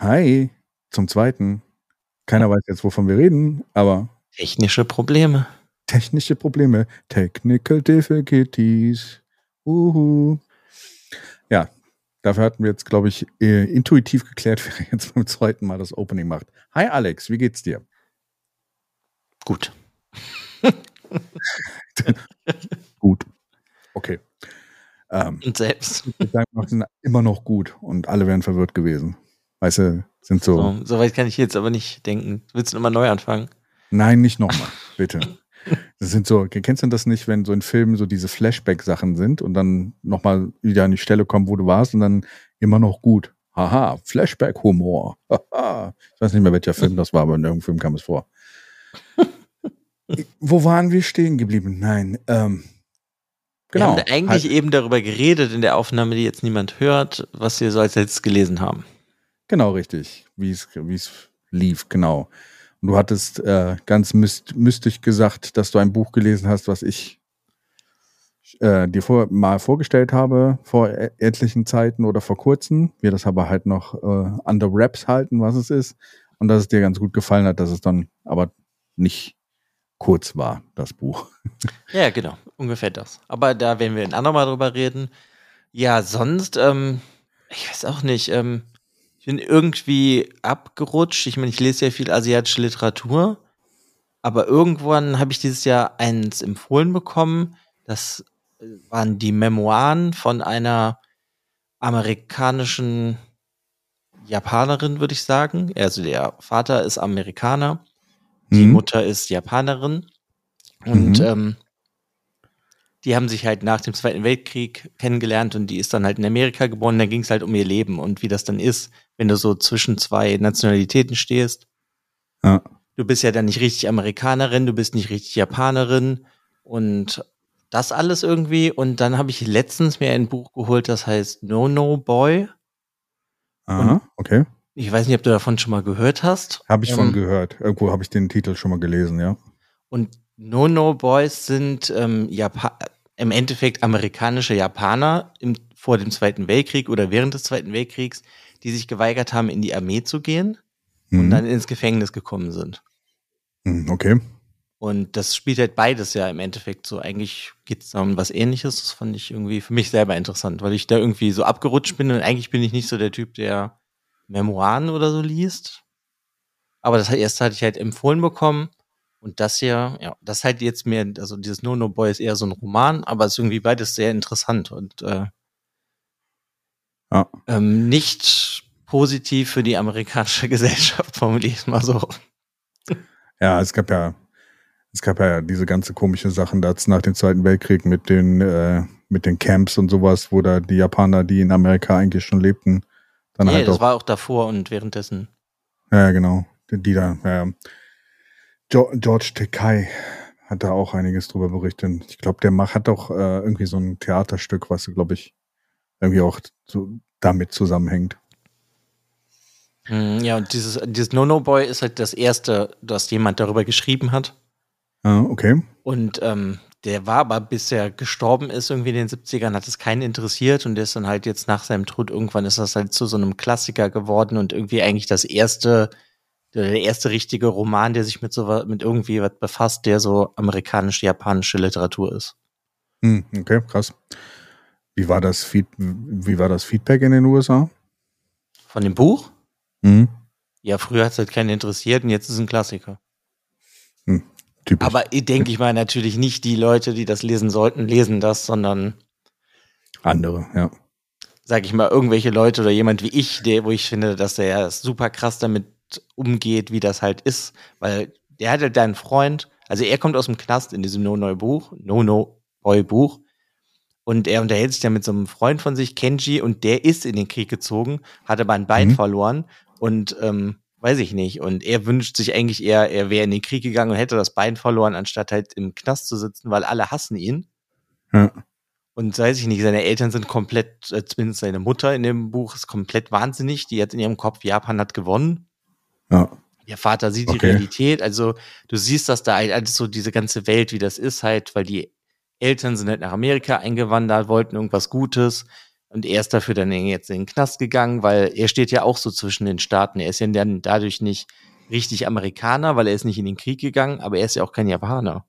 Hi, zum zweiten. Keiner weiß jetzt, wovon wir reden, aber. Technische Probleme. Technische Probleme. Technical Difficulties. Uhu. Ja, dafür hatten wir jetzt, glaube ich, äh, intuitiv geklärt, wer jetzt beim zweiten Mal das Opening macht. Hi Alex, wie geht's dir? Gut. gut. Okay. Ähm, und selbst. Ich sage immer noch gut und alle wären verwirrt gewesen. Weißt du, sind so. So, so weit kann ich jetzt aber nicht denken. Willst du nochmal neu anfangen? Nein, nicht nochmal, bitte. Das sind so, kennst du das nicht, wenn so in Filmen so diese Flashback-Sachen sind und dann nochmal wieder an die Stelle kommen, wo du warst und dann immer noch gut. Haha, Flashback-Humor. ich weiß nicht mehr, welcher Film das war, aber in irgendeinem Film kam es vor. wo waren wir stehen geblieben? Nein, ähm, Genau. Wir haben eigentlich halt. eben darüber geredet in der Aufnahme, die jetzt niemand hört, was wir so als letztes gelesen haben. Genau, richtig. Wie es, lief, genau. Und du hattest äh, ganz myst mystisch gesagt, dass du ein Buch gelesen hast, was ich äh, dir vor, mal vorgestellt habe vor e etlichen Zeiten oder vor kurzem. Wir das aber halt noch äh, under wraps halten, was es ist. Und dass es dir ganz gut gefallen hat, dass es dann aber nicht kurz war, das Buch. Ja, genau, ungefähr das. Aber da werden wir ein andermal drüber reden. Ja, sonst, ähm, ich weiß auch nicht, ähm, bin irgendwie abgerutscht. Ich meine, ich lese ja viel asiatische Literatur, aber irgendwann habe ich dieses Jahr eins empfohlen bekommen. Das waren die Memoiren von einer amerikanischen Japanerin, würde ich sagen. Also der Vater ist Amerikaner, die Mhm. Mutter ist Japanerin. Und Mhm. ähm, die haben sich halt nach dem Zweiten Weltkrieg kennengelernt und die ist dann halt in Amerika geboren. Da ging es halt um ihr Leben und wie das dann ist, wenn du so zwischen zwei Nationalitäten stehst. Ja. Du bist ja dann nicht richtig Amerikanerin, du bist nicht richtig Japanerin und das alles irgendwie. Und dann habe ich letztens mir ein Buch geholt, das heißt No No Boy. Aha, okay. Ich weiß nicht, ob du davon schon mal gehört hast. Habe ich von Ähm, gehört. Irgendwo habe ich den Titel schon mal gelesen, ja. Und No No Boys sind ähm, Japa im Endeffekt amerikanische Japaner im, vor dem Zweiten Weltkrieg oder während des Zweiten Weltkriegs, die sich geweigert haben, in die Armee zu gehen und Mhm. dann ins Gefängnis gekommen sind. Mhm, Okay. Und das spielt halt beides ja im Endeffekt so. Eigentlich geht es um was ähnliches. Das fand ich irgendwie für mich selber interessant, weil ich da irgendwie so abgerutscht bin und eigentlich bin ich nicht so der Typ, der Memoiren oder so liest. Aber das erste hatte ich halt empfohlen bekommen. Und das hier, ja, das halt jetzt mehr, also dieses No No Boy ist eher so ein Roman, aber es ist irgendwie beides sehr interessant und äh, Ja. ähm, nicht positiv für die amerikanische Gesellschaft, formuliere ich es mal so. Ja, es gab ja, es gab ja diese ganze komische Sachen da nach dem Zweiten Weltkrieg mit den, äh, mit den Camps und sowas, wo da die Japaner, die in Amerika eigentlich schon lebten, dann Nee, halt das auch, war auch davor und währenddessen. ja genau, die, die da, ja, George Takei hat da auch einiges drüber berichtet. Ich glaube, der macht, hat auch äh, irgendwie so ein Theaterstück, was, glaube ich, irgendwie auch so damit zusammenhängt. Mm, Ja, und dieses, dieses No-No-Boy ist halt das erste, dass jemand darüber geschrieben hat. Ah, okay. Und ähm, der war aber, bis er gestorben ist, irgendwie in den 70ern, hat es keinen interessiert und der ist dann halt jetzt nach seinem Tod, irgendwann ist das halt zu so einem Klassiker geworden und irgendwie eigentlich das erste, der erste richtige Roman, der sich mit so mit irgendwie was befasst, der so amerikanisch-japanische Literatur ist. Hm, okay, krass. Wie war das Feed, wie war das Feedback in den USA? Von dem Buch? Hm, Ja, früher hat es halt keinen interessiert und jetzt ist es ein Klassiker. typisch. Aber denke ich mal natürlich nicht die Leute, die das lesen sollten, lesen das, sondern andere, ja. sag ich mal, irgendwelche Leute oder jemand wie ich, der, wo ich finde, dass der super krass damit umgeht, wie das halt ist, weil der hat halt deinen Freund, also er kommt aus dem Knast in diesem No-No-Buch, No-No-Boy-Buch und er unterhält sich dann mit so einem Freund von sich, Kenji, und der ist in den Krieg gezogen, hat aber ein Bein Mhm. verloren und ähm, weiß ich nicht. Und er wünscht sich eigentlich eher, er wäre in den Krieg gegangen und hätte das Bein verloren, anstatt halt im Knast zu sitzen, weil alle hassen ihn. Ja. Und weiß ich nicht, seine Eltern sind komplett, äh, zumindest seine Mutter in dem Buch ist komplett wahnsinnig. Die hat in ihrem Kopf, Japan hat gewonnen. Ja. Der Vater sieht die Okay. Realität. Also du siehst, dass da halt alles so diese ganze Welt, wie das ist, halt, weil die Eltern sind halt nach Amerika eingewandert, wollten irgendwas Gutes. Und er ist dafür dann jetzt in den Knast gegangen, weil er steht ja auch so zwischen den Staaten. Er ist ja dann dadurch nicht richtig Amerikaner, weil er ist nicht in den Krieg gegangen, aber er ist ja auch kein Japaner.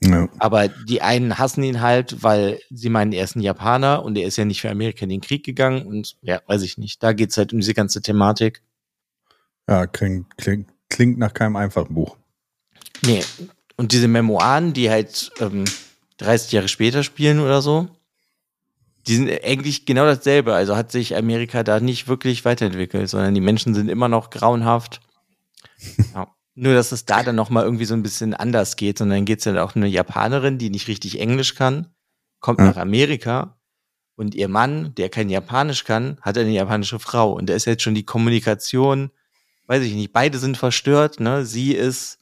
ja. Aber die einen hassen ihn halt, weil sie meinen, er ist ein Japaner und er ist ja nicht für Amerika in den Krieg gegangen und ja, weiß ich nicht. Da geht's halt um diese ganze Thematik. Ja, klingt, klingt, klingt nach keinem einfachen Buch. Nee. Und diese Memoiren, die halt ähm, 30 Jahre später spielen oder so, die sind eigentlich genau dasselbe. Also hat sich Amerika da nicht wirklich weiterentwickelt, sondern die Menschen sind immer noch grauenhaft. Ja. Nur, dass es da dann nochmal irgendwie so ein bisschen anders geht, sondern geht's ja auch eine Japanerin, die nicht richtig Englisch kann, kommt Ja. nach Amerika und ihr Mann, der kein Japanisch kann, hat eine japanische Frau. Und da ist jetzt schon die Kommunikation, weiß ich nicht, beide sind verstört, ne? Sie ist,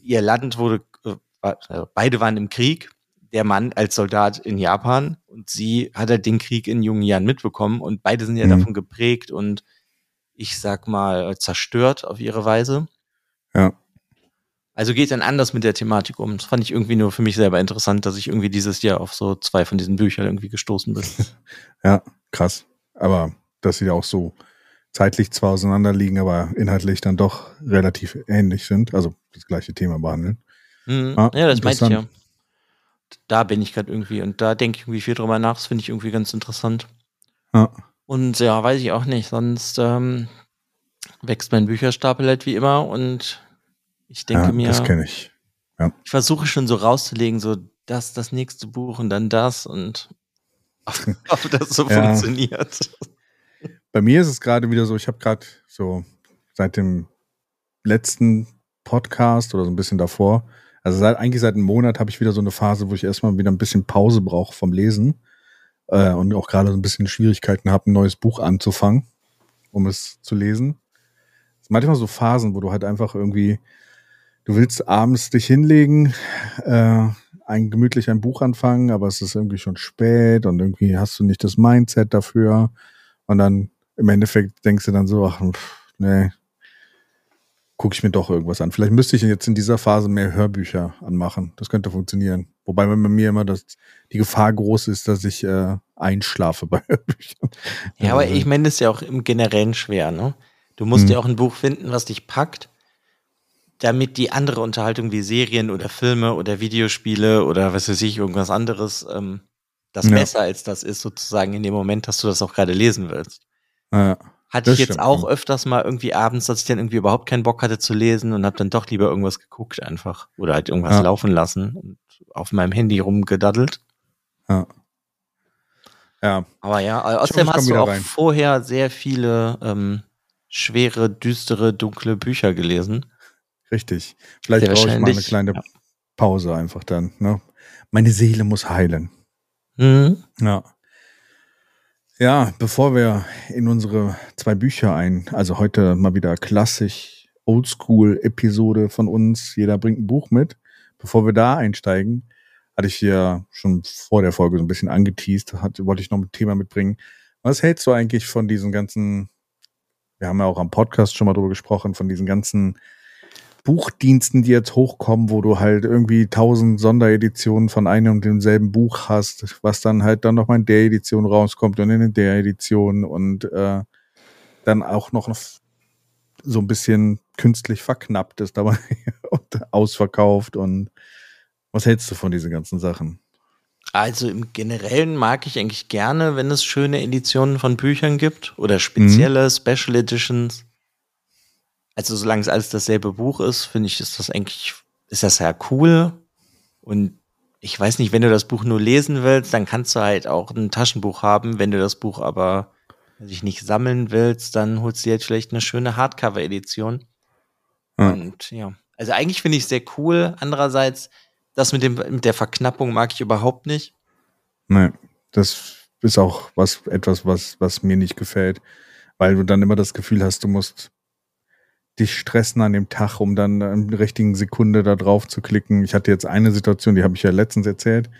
ihr Land wurde, äh, also beide waren im Krieg, der Mann als Soldat in Japan und sie hat halt den Krieg in jungen Jahren mitbekommen und beide sind ja Mhm. davon geprägt und ich sag mal zerstört auf ihre Weise. Ja. Also geht dann anders mit der Thematik um. Das fand ich irgendwie nur für mich selber interessant, dass ich irgendwie dieses Jahr auf so zwei von diesen Büchern irgendwie gestoßen bin. Ja, krass. Aber dass sie auch so zeitlich zwar auseinander liegen, aber inhaltlich dann doch relativ ähnlich sind, also das gleiche Thema behandeln. Mhm. Ah, ja, das meinte ich ja. Da bin ich gerade irgendwie und da denke ich irgendwie viel drüber nach. Das finde ich irgendwie ganz interessant. Ja. Und ja, weiß ich auch nicht. Sonst ähm, wächst mein Bücherstapel halt wie immer und ich denke ja, mir, das kenne ich. ich versuche schon so rauszulegen, so das, das nächste Buch und dann das und ob, ob das so Ja. funktioniert. bei mir ist es gerade wieder so, ich habe gerade so seit dem letzten Podcast oder so ein bisschen davor, also seit, eigentlich seit einem Monat habe ich wieder so eine Phase, wo ich erstmal wieder ein bisschen Pause brauche vom Lesen äh, und auch gerade so ein bisschen Schwierigkeiten habe, ein neues Buch anzufangen, um es zu lesen. Es manchmal so Phasen, wo du halt einfach irgendwie, du willst abends dich hinlegen, äh, ein gemütlich ein Buch anfangen, aber es ist irgendwie schon spät und irgendwie hast du nicht das Mindset dafür. Und dann im Endeffekt denkst du dann so, ach, pff, nee, gucke ich mir doch irgendwas an. Vielleicht müsste ich jetzt in dieser Phase mehr Hörbücher anmachen. Das könnte funktionieren. Wobei bei mir immer das, die Gefahr groß ist, dass ich äh, einschlafe bei Hörbüchern. Ja, aber ich meine, das ist ja auch im Generellen schwer, ne? Du musst Hm. ja auch ein Buch finden, was dich packt, damit die andere Unterhaltung wie Serien oder Filme oder Videospiele oder was weiß ich, irgendwas anderes, ähm, das Ja. besser als das ist, sozusagen in dem Moment, dass du das auch gerade lesen willst. Ja. Hatte Das ich jetzt stimmt, auch öfters mal irgendwie abends, dass ich dann irgendwie überhaupt keinen Bock hatte zu lesen und habe dann doch lieber irgendwas geguckt einfach oder halt irgendwas Ja. laufen lassen und auf meinem Handy rumgedaddelt. ja. Ja, Aber ja, außerdem hast du auch rein. vorher sehr viele ähm, schwere, düstere, dunkle Bücher gelesen. richtig. Vielleicht brauche ich mal eine kleine ja. Pause einfach dann. Ne? Meine Seele muss heilen. Mhm. Ja. Ja, bevor wir in unsere zwei Bücher ein, also heute mal wieder klassisch Oldschool-Episode von uns, jeder bringt ein Buch mit. Bevor wir da einsteigen, hatte ich hier schon vor der Folge so ein bisschen angeteased, hat, wollte ich noch ein Thema mitbringen. Was hältst du eigentlich von diesen ganzen, wir haben ja auch am Podcast schon mal drüber gesprochen, von diesen ganzen Buchdiensten, die jetzt hochkommen, wo du halt irgendwie tausend Sondereditionen von einem und demselben Buch hast, was dann halt dann nochmal in der Edition rauskommt und in der Edition und äh, dann auch noch so ein bisschen künstlich verknappt ist dabei und ausverkauft und was hältst du von diesen ganzen Sachen? Also im Generellen mag ich eigentlich gerne, wenn es schöne Editionen von Büchern gibt oder spezielle Special Editions. Also solange es alles dasselbe Buch ist, finde ich, ist das eigentlich, ist das ja cool. Und ich weiß nicht, wenn du das Buch nur lesen willst, dann kannst du halt auch ein Taschenbuch haben. Wenn du das Buch aber weiß ich nicht sammeln willst, dann holst du dir jetzt vielleicht eine schöne Hardcover-Edition. Ja. Und ja, also eigentlich finde ich es sehr cool. Andererseits, das mit, dem, mit der Verknappung mag ich überhaupt nicht. Nee, das ist auch was, etwas, was, was mir nicht gefällt, weil du dann immer das Gefühl hast, du musst dich stressen an dem Tag, um dann in der richtigen Sekunde da drauf zu klicken. Ich hatte jetzt eine Situation, die habe ich ja letztens erzählt,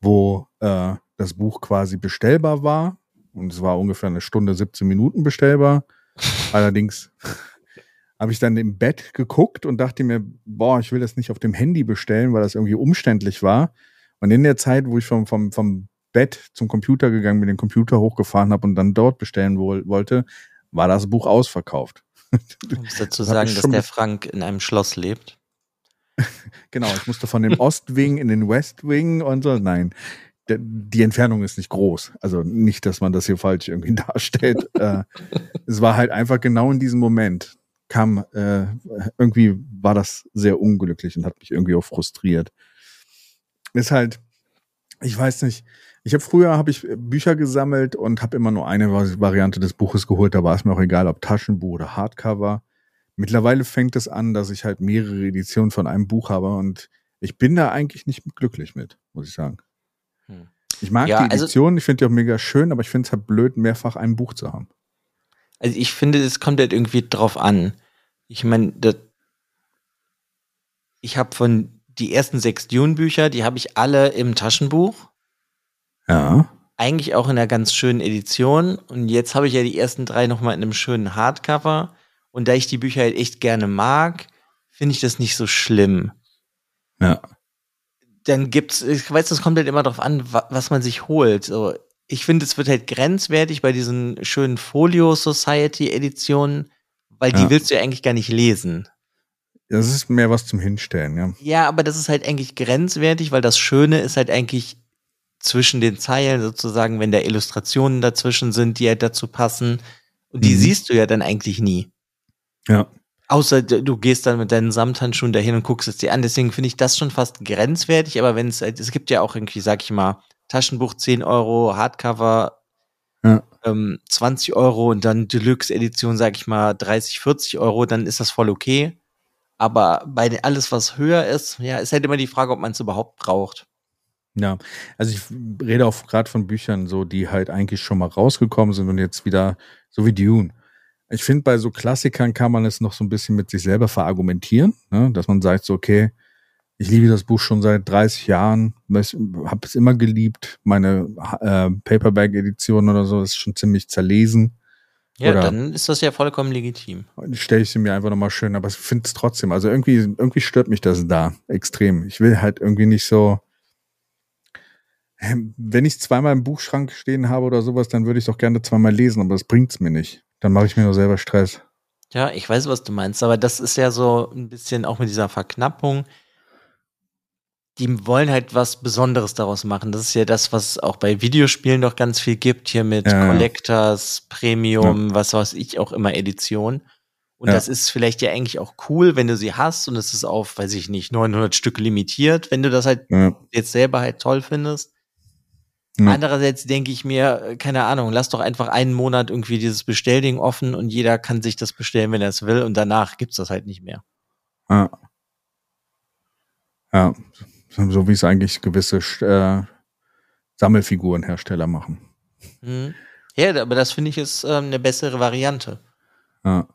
wo äh, das Buch quasi bestellbar war und es war ungefähr eine Stunde, 17 Minuten bestellbar. Allerdings habe ich dann im Bett geguckt und dachte mir, boah, ich will das nicht auf dem Handy bestellen, weil das irgendwie umständlich war. Und in der Zeit, wo ich vom, vom, vom Bett zum Computer gegangen bin, den Computer hochgefahren habe und dann dort bestellen woll, wollte, war das Buch ausverkauft. Ich muss dazu sagen, dass der Frank in einem Schloss lebt. Genau, ich musste von dem Ostwing in den Westwing und so. Nein, die Entfernung ist nicht groß. Also nicht, dass man das hier falsch irgendwie darstellt. äh, es war halt einfach genau in diesem Moment kam, äh, irgendwie war das sehr unglücklich und hat mich irgendwie auch frustriert. Ist halt, ich weiß nicht, ich habe früher habe ich Bücher gesammelt und habe immer nur eine Vari- Variante des Buches geholt. Da war es mir auch egal, ob Taschenbuch oder Hardcover. Mittlerweile fängt es an, dass ich halt mehrere Editionen von einem Buch habe und ich bin da eigentlich nicht glücklich mit, muss ich sagen. Hm. Ich mag Ja, die also- Edition, ich finde die auch mega schön, aber ich finde es halt blöd, mehrfach ein Buch zu haben. Also ich finde, es kommt halt irgendwie drauf an. Ich meine, ich habe von die ersten sechs Dune-Bücher, die habe ich alle im Taschenbuch. Ja. Eigentlich auch in einer ganz schönen Edition. Und jetzt habe ich ja die ersten drei nochmal in einem schönen Hardcover. Und da ich die Bücher halt echt gerne mag, finde ich das nicht so schlimm. Ja. dann gibt's, ich weiß, das kommt halt immer darauf an, wa was man sich holt. So, ich finde, es wird halt grenzwertig bei diesen schönen Folio Society Editionen, weil die Ja. willst du ja eigentlich gar nicht lesen. Das ist mehr was zum Hinstellen, ja. Ja, aber das ist halt eigentlich grenzwertig, weil das Schöne ist halt eigentlich zwischen den Zeilen sozusagen, wenn da Illustrationen dazwischen sind, die halt dazu passen. Und die Mhm. siehst du ja dann eigentlich nie. Ja. Außer du gehst dann mit deinen Samthandschuhen dahin und guckst es dir an. Deswegen finde ich das schon fast grenzwertig. Aber wenn es, halt- es gibt ja auch irgendwie, sag ich mal, Taschenbuch 10 Euro, Hardcover Ja. ähm, 20 Euro und dann Deluxe-Edition, sag ich mal, 30, 40 Euro, dann ist das voll okay. Aber bei alles, was höher ist, ja, ist halt immer die Frage, ob man es überhaupt braucht. Ja, also ich rede auch gerade von Büchern, so die halt eigentlich schon mal rausgekommen sind und jetzt wieder, so wie Dune. Ich finde, bei so Klassikern kann man es noch so ein bisschen mit sich selber verargumentieren, ne? dass man sagt so, okay, ich liebe das Buch schon seit 30 Jahren, habe es immer geliebt. Meine äh, Paperback-Edition oder so ist schon ziemlich zerlesen. Ja, oder dann ist das ja vollkommen legitim. Stelle ich sie mir einfach nochmal schön, aber ich finde es trotzdem, also irgendwie, irgendwie stört mich das da extrem. Ich will halt irgendwie nicht so, wenn ich zweimal im Buchschrank stehen habe oder sowas, dann würde ich doch gerne zweimal lesen, aber das bringt's mir nicht. Dann mache ich mir nur selber Stress. Ja, ich weiß, was du meinst, aber das ist ja so ein bisschen auch mit dieser Verknappung die wollen halt was Besonderes daraus machen. Das ist ja das, was es auch bei Videospielen noch ganz viel gibt, hier mit ja. Collectors, Premium, ja. was weiß ich, auch immer Edition. Und ja. das ist vielleicht ja eigentlich auch cool, wenn du sie hast und es ist auf, weiß ich nicht, 900 Stück limitiert, wenn du das halt jetzt selber halt toll findest. Andererseits denke ich mir, keine Ahnung, lass doch einfach einen Monat irgendwie dieses Bestellding offen und jeder kann sich das bestellen, wenn er es will und danach gibt's das halt nicht mehr. Ja. Ja, so wie es eigentlich gewisse äh, Sammelfigurenhersteller machen. Mhm. Ja, aber das finde ich ist ähm, eine bessere Variante. Ja,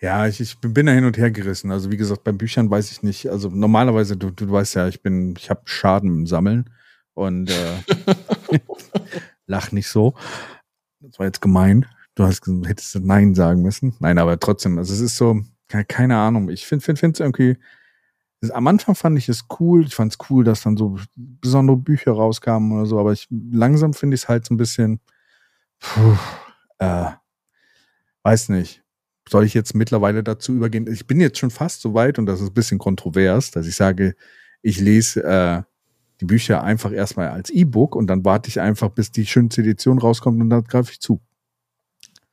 ja ich, ich bin da hin und her gerissen. Also wie gesagt, bei Büchern weiß ich nicht. Also normalerweise, du, du weißt ja, ich bin, ich habe Schaden im Sammeln und äh, lach nicht so. Das war jetzt gemein. Du hast, hättest Nein sagen müssen. Nein, aber trotzdem, also es ist so, keine Ahnung. Ich finde es find, irgendwie am Anfang fand ich es cool. Ich fand es cool, dass dann so besondere Bücher rauskamen oder so, aber ich langsam finde ich es halt so ein bisschen, puh, äh, weiß nicht. Soll ich jetzt mittlerweile dazu übergehen? Ich bin jetzt schon fast so weit und das ist ein bisschen kontrovers, dass ich sage, ich lese äh, die Bücher einfach erstmal als E-Book und dann warte ich einfach, bis die schönste Edition rauskommt und dann greife ich zu.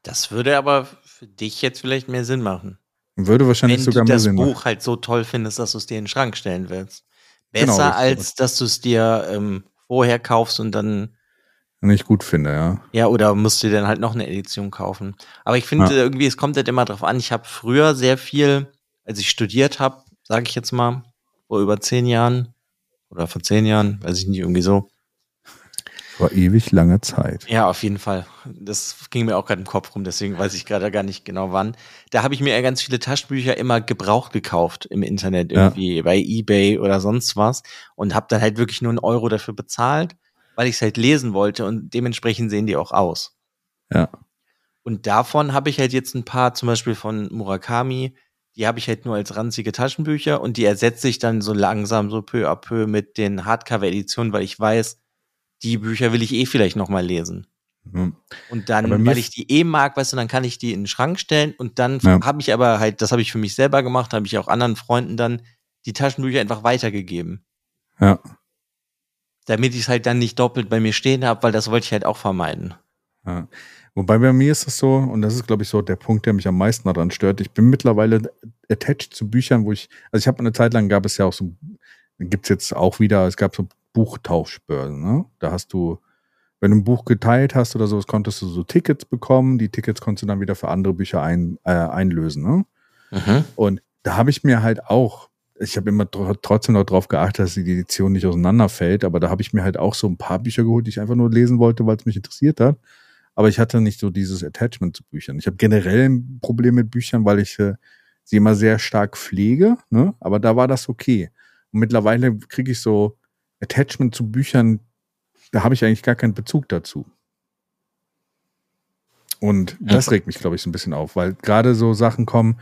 Das würde aber für dich jetzt vielleicht mehr Sinn machen. Würde wahrscheinlich Wenn sogar mehr Sinn machen. Wenn du das Buch halt so toll findest, dass du es dir in den Schrank stellen willst. Besser genau, als, dass du es dir ähm, vorher kaufst und dann nicht gut finde, ja. Ja, oder musst du dann halt noch eine Edition kaufen. Aber ich finde ja. irgendwie, es kommt halt immer drauf an. Ich habe früher sehr viel, als ich studiert habe, sage ich jetzt mal, vor über zehn Jahren oder vor zehn Jahren, weiß ich nicht, irgendwie so, war ewig lange Zeit. Ja, auf jeden Fall. Das ging mir auch gerade im Kopf rum, deswegen weiß ich gerade gar nicht genau wann. Da habe ich mir ja ganz viele Taschenbücher immer gebraucht gekauft im Internet, irgendwie ja. bei Ebay oder sonst was und habe dann halt wirklich nur einen Euro dafür bezahlt, weil ich es halt lesen wollte und dementsprechend sehen die auch aus. Ja. Und davon habe ich halt jetzt ein paar, zum Beispiel von Murakami, die habe ich halt nur als ranzige Taschenbücher und die ersetze ich dann so langsam, so peu à peu mit den Hardcover-Editionen, weil ich weiß, die Bücher will ich eh vielleicht noch mal lesen. Mhm. Und dann, weil ich die eh mag, weißt du, dann kann ich die in den Schrank stellen und dann ja. habe ich aber halt, das habe ich für mich selber gemacht, habe ich auch anderen Freunden dann die Taschenbücher einfach weitergegeben. Ja. Damit ich es halt dann nicht doppelt bei mir stehen habe, weil das wollte ich halt auch vermeiden. Ja. Wobei bei mir ist es so, und das ist, glaube ich, so der Punkt, der mich am meisten daran stört. Ich bin mittlerweile attached zu Büchern, wo ich, also ich habe eine Zeit lang gab es ja auch so, gibt es jetzt auch wieder, es gab so Buchtauschbörsen. Ne? Da hast du, wenn du ein Buch geteilt hast oder sowas, konntest du so Tickets bekommen. Die Tickets konntest du dann wieder für andere Bücher ein, äh, einlösen. Ne? Mhm. Und da habe ich mir halt auch, ich habe immer trotzdem noch darauf geachtet, dass die Edition nicht auseinanderfällt, aber da habe ich mir halt auch so ein paar Bücher geholt, die ich einfach nur lesen wollte, weil es mich interessiert hat. Aber ich hatte nicht so dieses Attachment zu Büchern. Ich habe generell ein Problem mit Büchern, weil ich äh, sie immer sehr stark pflege, ne? aber da war das okay. Und mittlerweile kriege ich so Attachment zu Büchern, da habe ich eigentlich gar keinen Bezug dazu. Und das regt mich, glaube ich, so ein bisschen auf, weil gerade so Sachen kommen,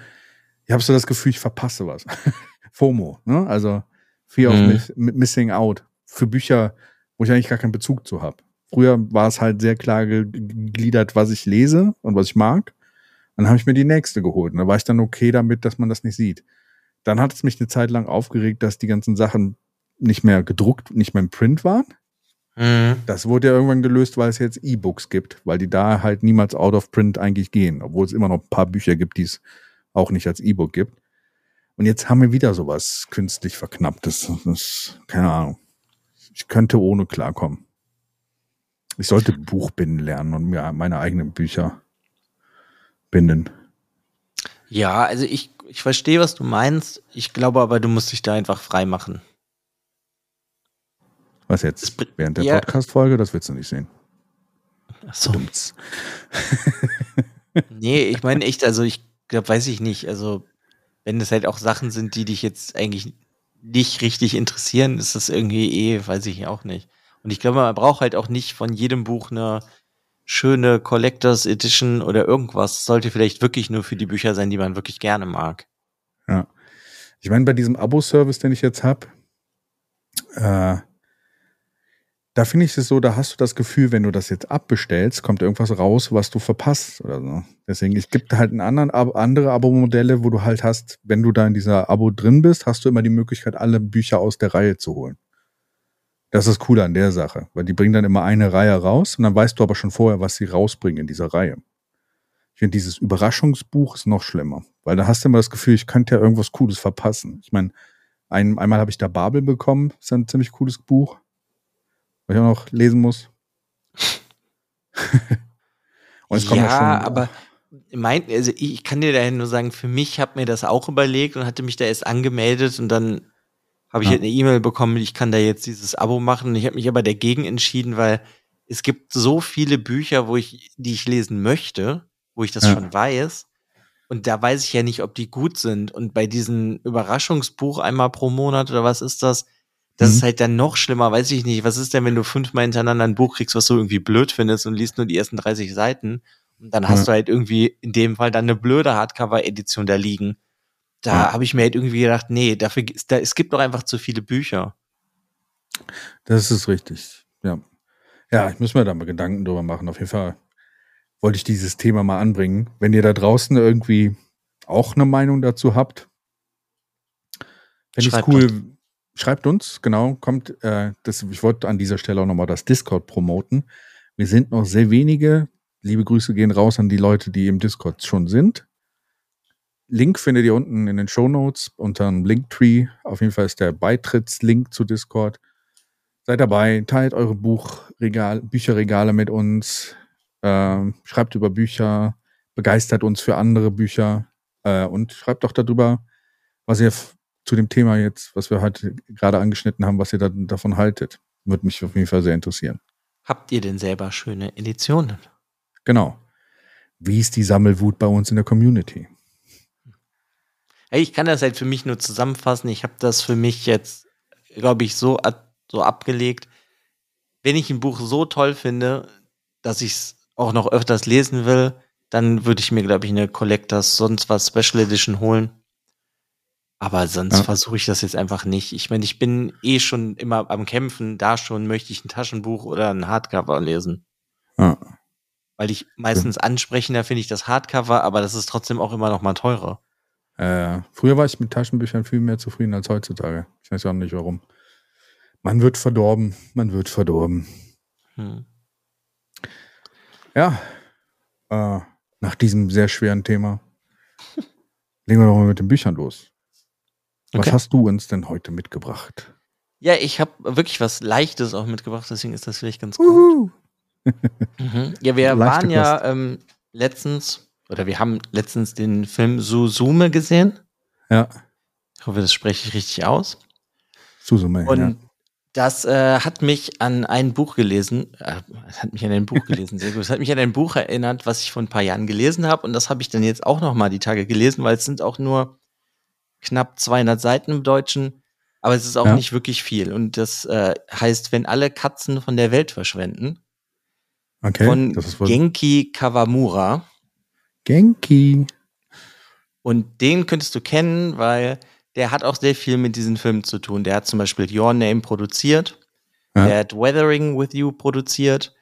ich habe so das Gefühl, ich verpasse was. FOMO, ne? Also Fear mhm. of Missing Out. Für Bücher, wo ich eigentlich gar keinen Bezug zu habe. Früher war es halt sehr klar gegliedert, was ich lese und was ich mag. Dann habe ich mir die nächste geholt. Und da war ich dann okay damit, dass man das nicht sieht. Dann hat es mich eine Zeit lang aufgeregt, dass die ganzen Sachen nicht mehr gedruckt, nicht mehr im Print waren. Mhm. Das wurde ja irgendwann gelöst, weil es jetzt E-Books gibt, weil die da halt niemals out of print eigentlich gehen, obwohl es immer noch ein paar Bücher gibt, die es auch nicht als E-Book gibt. Und jetzt haben wir wieder sowas künstlich verknapptes. Das, keine Ahnung. Ich könnte ohne klarkommen. Ich sollte Buch binden lernen und mir meine eigenen Bücher binden. Ja, also ich, ich verstehe, was du meinst. Ich glaube aber, du musst dich da einfach frei machen. Was jetzt? Während der ja. Podcast-Folge? Das willst du nicht sehen. Ach so. nee, ich meine echt, also ich glaube, weiß ich nicht. Also, wenn es halt auch Sachen sind, die dich jetzt eigentlich nicht richtig interessieren, ist das irgendwie eh, weiß ich auch nicht. Und ich glaube, man braucht halt auch nicht von jedem Buch eine schöne Collectors Edition oder irgendwas. Sollte vielleicht wirklich nur für die Bücher sein, die man wirklich gerne mag. Ja. Ich meine, bei diesem Abo-Service, den ich jetzt habe, äh, da finde ich es so, da hast du das Gefühl, wenn du das jetzt abbestellst, kommt irgendwas raus, was du verpasst oder so. Deswegen, es gibt halt einen anderen, andere Abo-Modelle, wo du halt hast, wenn du da in dieser Abo drin bist, hast du immer die Möglichkeit, alle Bücher aus der Reihe zu holen. Das ist cool an der Sache, weil die bringen dann immer eine Reihe raus und dann weißt du aber schon vorher, was sie rausbringen in dieser Reihe. Ich finde, dieses Überraschungsbuch ist noch schlimmer, weil da hast du immer das Gefühl, ich könnte ja irgendwas Cooles verpassen. Ich meine, ein, einmal habe ich da Babel bekommen, ist ein ziemlich cooles Buch, was ich auch noch lesen muss. und es kommt ja, schon, aber mein, also ich kann dir daher nur sagen, für mich habe mir das auch überlegt und hatte mich da erst angemeldet und dann habe ich ja. halt eine E-Mail bekommen, ich kann da jetzt dieses Abo machen. Ich habe mich aber dagegen entschieden, weil es gibt so viele Bücher, wo ich, die ich lesen möchte, wo ich das ja. schon weiß. Und da weiß ich ja nicht, ob die gut sind. Und bei diesem Überraschungsbuch einmal pro Monat oder was ist das? Das mhm. ist halt dann noch schlimmer, weiß ich nicht. Was ist denn, wenn du fünfmal hintereinander ein Buch kriegst, was du irgendwie blöd findest und liest nur die ersten 30 Seiten? Und dann hast ja. du halt irgendwie in dem Fall dann eine blöde Hardcover-Edition da liegen. Da ja. habe ich mir halt irgendwie gedacht, nee, dafür, da, es gibt doch einfach zu viele Bücher. Das ist richtig, ja. Ja, ich muss mir da mal Gedanken drüber machen. Auf jeden Fall wollte ich dieses Thema mal anbringen. Wenn ihr da draußen irgendwie auch eine Meinung dazu habt, fände ich cool. Uns. Schreibt uns, genau, kommt, äh, das, ich wollte an dieser Stelle auch nochmal das Discord promoten. Wir sind noch sehr wenige. Liebe Grüße gehen raus an die Leute, die im Discord schon sind. Link findet ihr unten in den Show Notes unter dem Linktree. Auf jeden Fall ist der Beitrittslink zu Discord. Seid dabei, teilt eure Buchregal, Bücherregale mit uns, äh, schreibt über Bücher, begeistert uns für andere Bücher äh, und schreibt doch darüber, was ihr zu dem Thema jetzt, was wir heute gerade angeschnitten haben, was ihr da, davon haltet. Würde mich auf jeden Fall sehr interessieren. Habt ihr denn selber schöne Editionen? Genau. Wie ist die Sammelwut bei uns in der Community? Ich kann das halt für mich nur zusammenfassen. Ich habe das für mich jetzt, glaube ich, so, so abgelegt. Wenn ich ein Buch so toll finde, dass ich es auch noch öfters lesen will, dann würde ich mir, glaube ich, eine Collectors sonst was Special Edition holen. Aber sonst ja. versuche ich das jetzt einfach nicht. Ich meine, ich bin eh schon immer am Kämpfen. Da schon möchte ich ein Taschenbuch oder ein Hardcover lesen. Ja. Weil ich meistens ansprechender finde ich das Hardcover, aber das ist trotzdem auch immer noch mal teurer. Äh, früher war ich mit Taschenbüchern viel mehr zufrieden als heutzutage. Ich weiß auch nicht warum. Man wird verdorben, man wird verdorben. Hm. Ja, äh, nach diesem sehr schweren Thema legen wir doch mal mit den Büchern los. Was okay. hast du uns denn heute mitgebracht? Ja, ich habe wirklich was Leichtes auch mitgebracht, deswegen ist das vielleicht ganz gut. mhm. Ja, wir Leichte waren ja ähm, letztens oder wir haben letztens den Film Suzume gesehen. Ja. Ich hoffe, das spreche ich richtig aus. Suzume, Und ja. das äh, hat mich an ein Buch gelesen, äh, hat mich an ein Buch gelesen, sehr gut. Es hat mich an ein Buch erinnert, was ich vor ein paar Jahren gelesen habe. Und das habe ich dann jetzt auch noch mal die Tage gelesen, weil es sind auch nur knapp 200 Seiten im Deutschen. Aber es ist auch ja. nicht wirklich viel. Und das äh, heißt, wenn alle Katzen von der Welt verschwenden. Okay, von Genki Kawamura. Genki. Und den könntest du kennen, weil der hat auch sehr viel mit diesen Filmen zu tun. Der hat zum Beispiel Your Name produziert. Ja. Der hat Weathering with You produziert.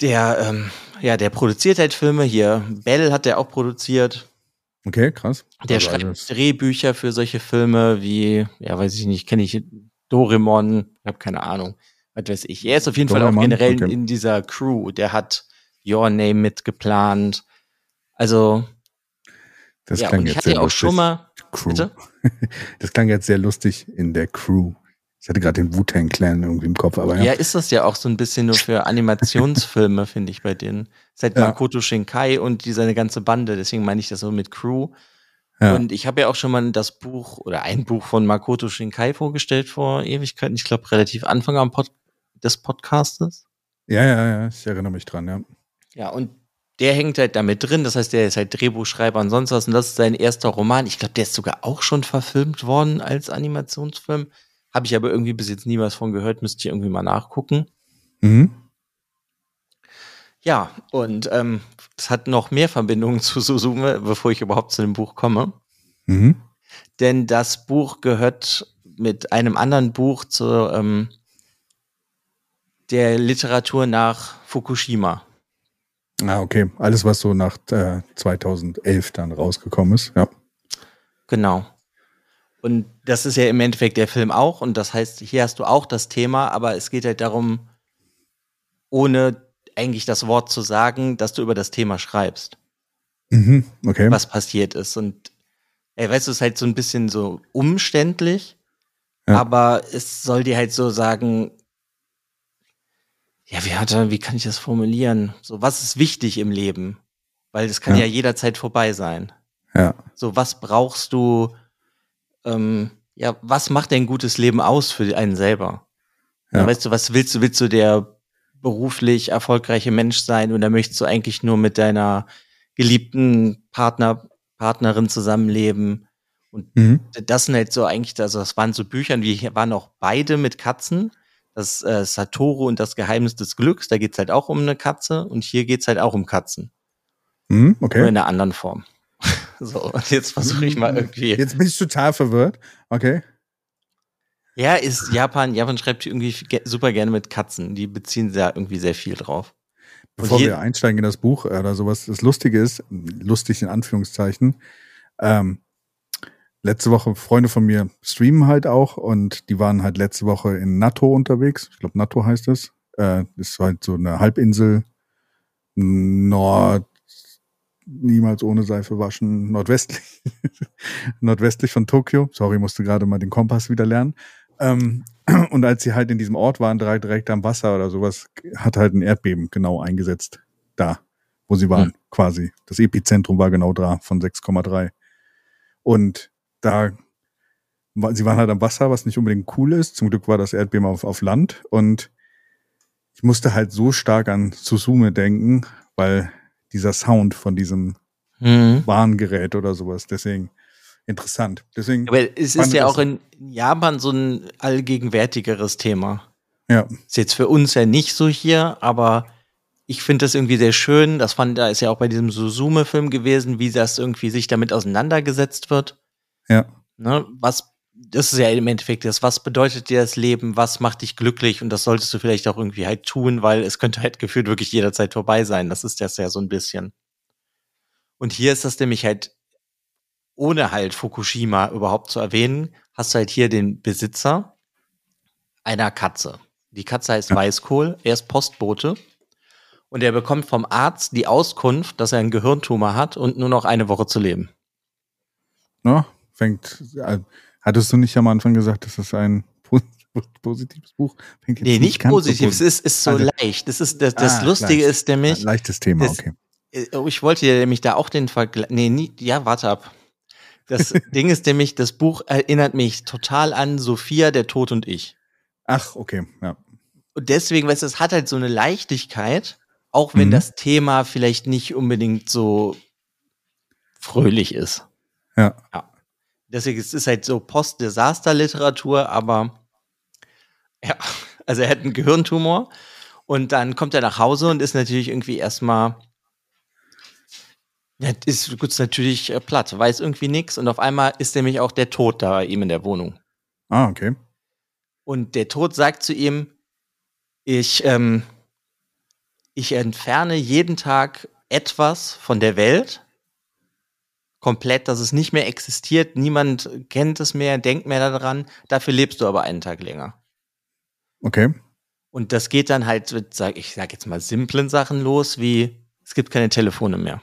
Der, ähm, ja, der produziert halt Filme. Hier, Bell hat der auch produziert. Okay, krass. Der also schreibt alles. Drehbücher für solche Filme wie, ja, weiß ich nicht, kenne ich Doraemon, ich habe keine Ahnung, was weiß ich. Er ist auf jeden Doraemon? Fall auch generell okay. in dieser Crew. Der hat Your Name mitgeplant. Also, das ja, klang jetzt sehr auch lustig. schon mal. Crew. Das klang jetzt sehr lustig in der Crew. Ich hatte gerade den Wu-Tang Clan irgendwie im Kopf, aber ja. Ja, ist das ja auch so ein bisschen nur für Animationsfilme, finde ich bei denen. Seit Ja. Makoto Shinkai und die seine ganze Bande, deswegen meine ich das so mit Crew. Ja. Und ich habe ja auch schon mal das Buch oder ein Buch von Makoto Shinkai vorgestellt vor Ewigkeiten. Ich glaube, relativ Anfang am Pod des Podcastes. ja, ja, ja, ich erinnere mich dran, ja. Ja, und der hängt halt damit drin. Das heißt, der ist halt Drehbuchschreiber und sonst was. Und das ist sein erster Roman. Ich glaube, der ist sogar auch schon verfilmt worden als Animationsfilm. Habe ich aber irgendwie bis jetzt nie was von gehört. Müsste ich irgendwie mal nachgucken. Mhm. Ja, und ähm, es hat noch mehr Verbindungen zu Suzume, bevor ich überhaupt zu dem Buch komme. Mhm. Denn das Buch gehört mit einem anderen Buch zu ähm, der Literatur nach Fukushima. Ah, okay. Alles, was so nach äh, 2011 dann rausgekommen ist, ja. Genau. Und das ist ja im Endeffekt der Film auch. Und das heißt, hier hast du auch das Thema, aber es geht halt darum, ohne eigentlich das Wort zu sagen, dass du über das Thema schreibst, Mhm. Okay. was passiert ist. Und ey, weißt du, es ist halt so ein bisschen so umständlich, Ja. aber es soll dir halt so sagen, ja, wie hat er, wie kann ich das formulieren? So, was ist wichtig im Leben? Weil das kann Ja. ja jederzeit vorbei sein. Ja. So, was brauchst du, ähm, ja, was macht ein gutes Leben aus für einen selber? Ja. Ja. weißt du, was willst du? Willst du der beruflich erfolgreiche Mensch sein oder möchtest du eigentlich nur mit deiner geliebten Partner, Partnerin zusammenleben? Und Mhm. das sind halt so eigentlich, also das waren so Bücher, und wir waren auch beide mit Katzen. Das äh, Satoru und das Geheimnis des Glücks, da geht's halt auch um eine Katze und hier geht's halt auch um Katzen. Mhm. Nur Okay. in einer anderen Form. so, und jetzt versuche ich mal irgendwie. Jetzt bin ich total verwirrt. Okay. Ja, ist Japan, Japan schreibt irgendwie ge super gerne mit Katzen. Die beziehen da irgendwie sehr viel drauf. Bevor wir einsteigen in das Buch äh, oder sowas, das Lustige ist, lustig in Anführungszeichen, ähm, letzte Woche Freunde von mir streamen halt auch und die waren halt letzte Woche in Natto unterwegs. Ich glaube, Natto heißt es. Äh, ist halt so eine Halbinsel Nord, niemals ohne Seife waschen, nordwestlich, nordwestlich von Tokio. Sorry, musste gerade mal den Kompass wieder lernen. Ähm, und als sie halt in diesem Ort waren, direkt, direkt am Wasser oder sowas, hat halt ein Erdbeben genau eingesetzt. Da, wo sie waren, Hm. quasi. Das Epizentrum war genau da, von 6,3. Und da, sie waren halt am Wasser, was nicht unbedingt cool ist. Zum Glück war das Erdbeben auf, auf Land. Und ich musste halt so stark an Susume denken, weil dieser Sound von diesem Mhm. Warngerät oder sowas, deswegen interessant. Deswegen, Aber es ist ja auch in Japan so ein allgegenwärtigeres Thema. ja, Ist jetzt für uns ja nicht so hier, aber ich finde das irgendwie sehr schön. Das fand, da ist ja auch bei diesem Suzume-Film gewesen, wie das irgendwie sich damit auseinandergesetzt wird. Ja, Ne? Was, das ist ja im Endeffekt das, was bedeutet dir das Leben, was macht dich glücklich und das solltest du vielleicht auch irgendwie halt tun, weil es könnte halt gefühlt wirklich jederzeit vorbei sein. Das ist das ja so ein bisschen. Und hier ist das nämlich halt, ohne halt Fukushima überhaupt zu erwähnen, hast du halt hier den Besitzer einer Katze. Die Katze heißt Ja. Weißkohl, er ist Postbote und er bekommt vom Arzt die Auskunft, dass er einen Gehirntumor hat und nur noch eine Woche zu leben. ne, fängt, äh, hattest du nicht am Anfang gesagt, dass das ein po- positives Buch? Fängt jetzt Nee, nicht so positiv, es ist, ist so Also- leicht. Das ist das, das Ah, Lustige leicht. ist nämlich, Leichtes Thema, das- okay. äh, oh, ich wollte dir nämlich da auch den Vergleich, nee, nie, ja, warte ab. Das Ding ist nämlich, das Buch erinnert mich total an Sophia, der Tod und ich. Ach, okay, ja. Und deswegen, weißt du, es hat halt so eine Leichtigkeit, auch wenn Mhm. das Thema vielleicht nicht unbedingt so fröhlich ist. Ja. Deswegen es ist halt so Post-Desaster-Literatur, aber ja, also er hat einen Gehirntumor und dann kommt er nach Hause und ist natürlich irgendwie erstmal, ja, ist gut, ist natürlich äh, platt, weiß irgendwie nichts und auf einmal ist nämlich auch der Tod da bei ihm in der Wohnung. Ah, okay. Und der Tod sagt zu ihm, ich, ähm, ich entferne jeden Tag etwas von der Welt, komplett, dass es nicht mehr existiert, niemand kennt es mehr, denkt mehr daran, dafür lebst du aber einen Tag länger. Okay. Und das geht dann halt mit, sag, ich sag jetzt mal, simplen Sachen los, wie es gibt keine Telefone mehr.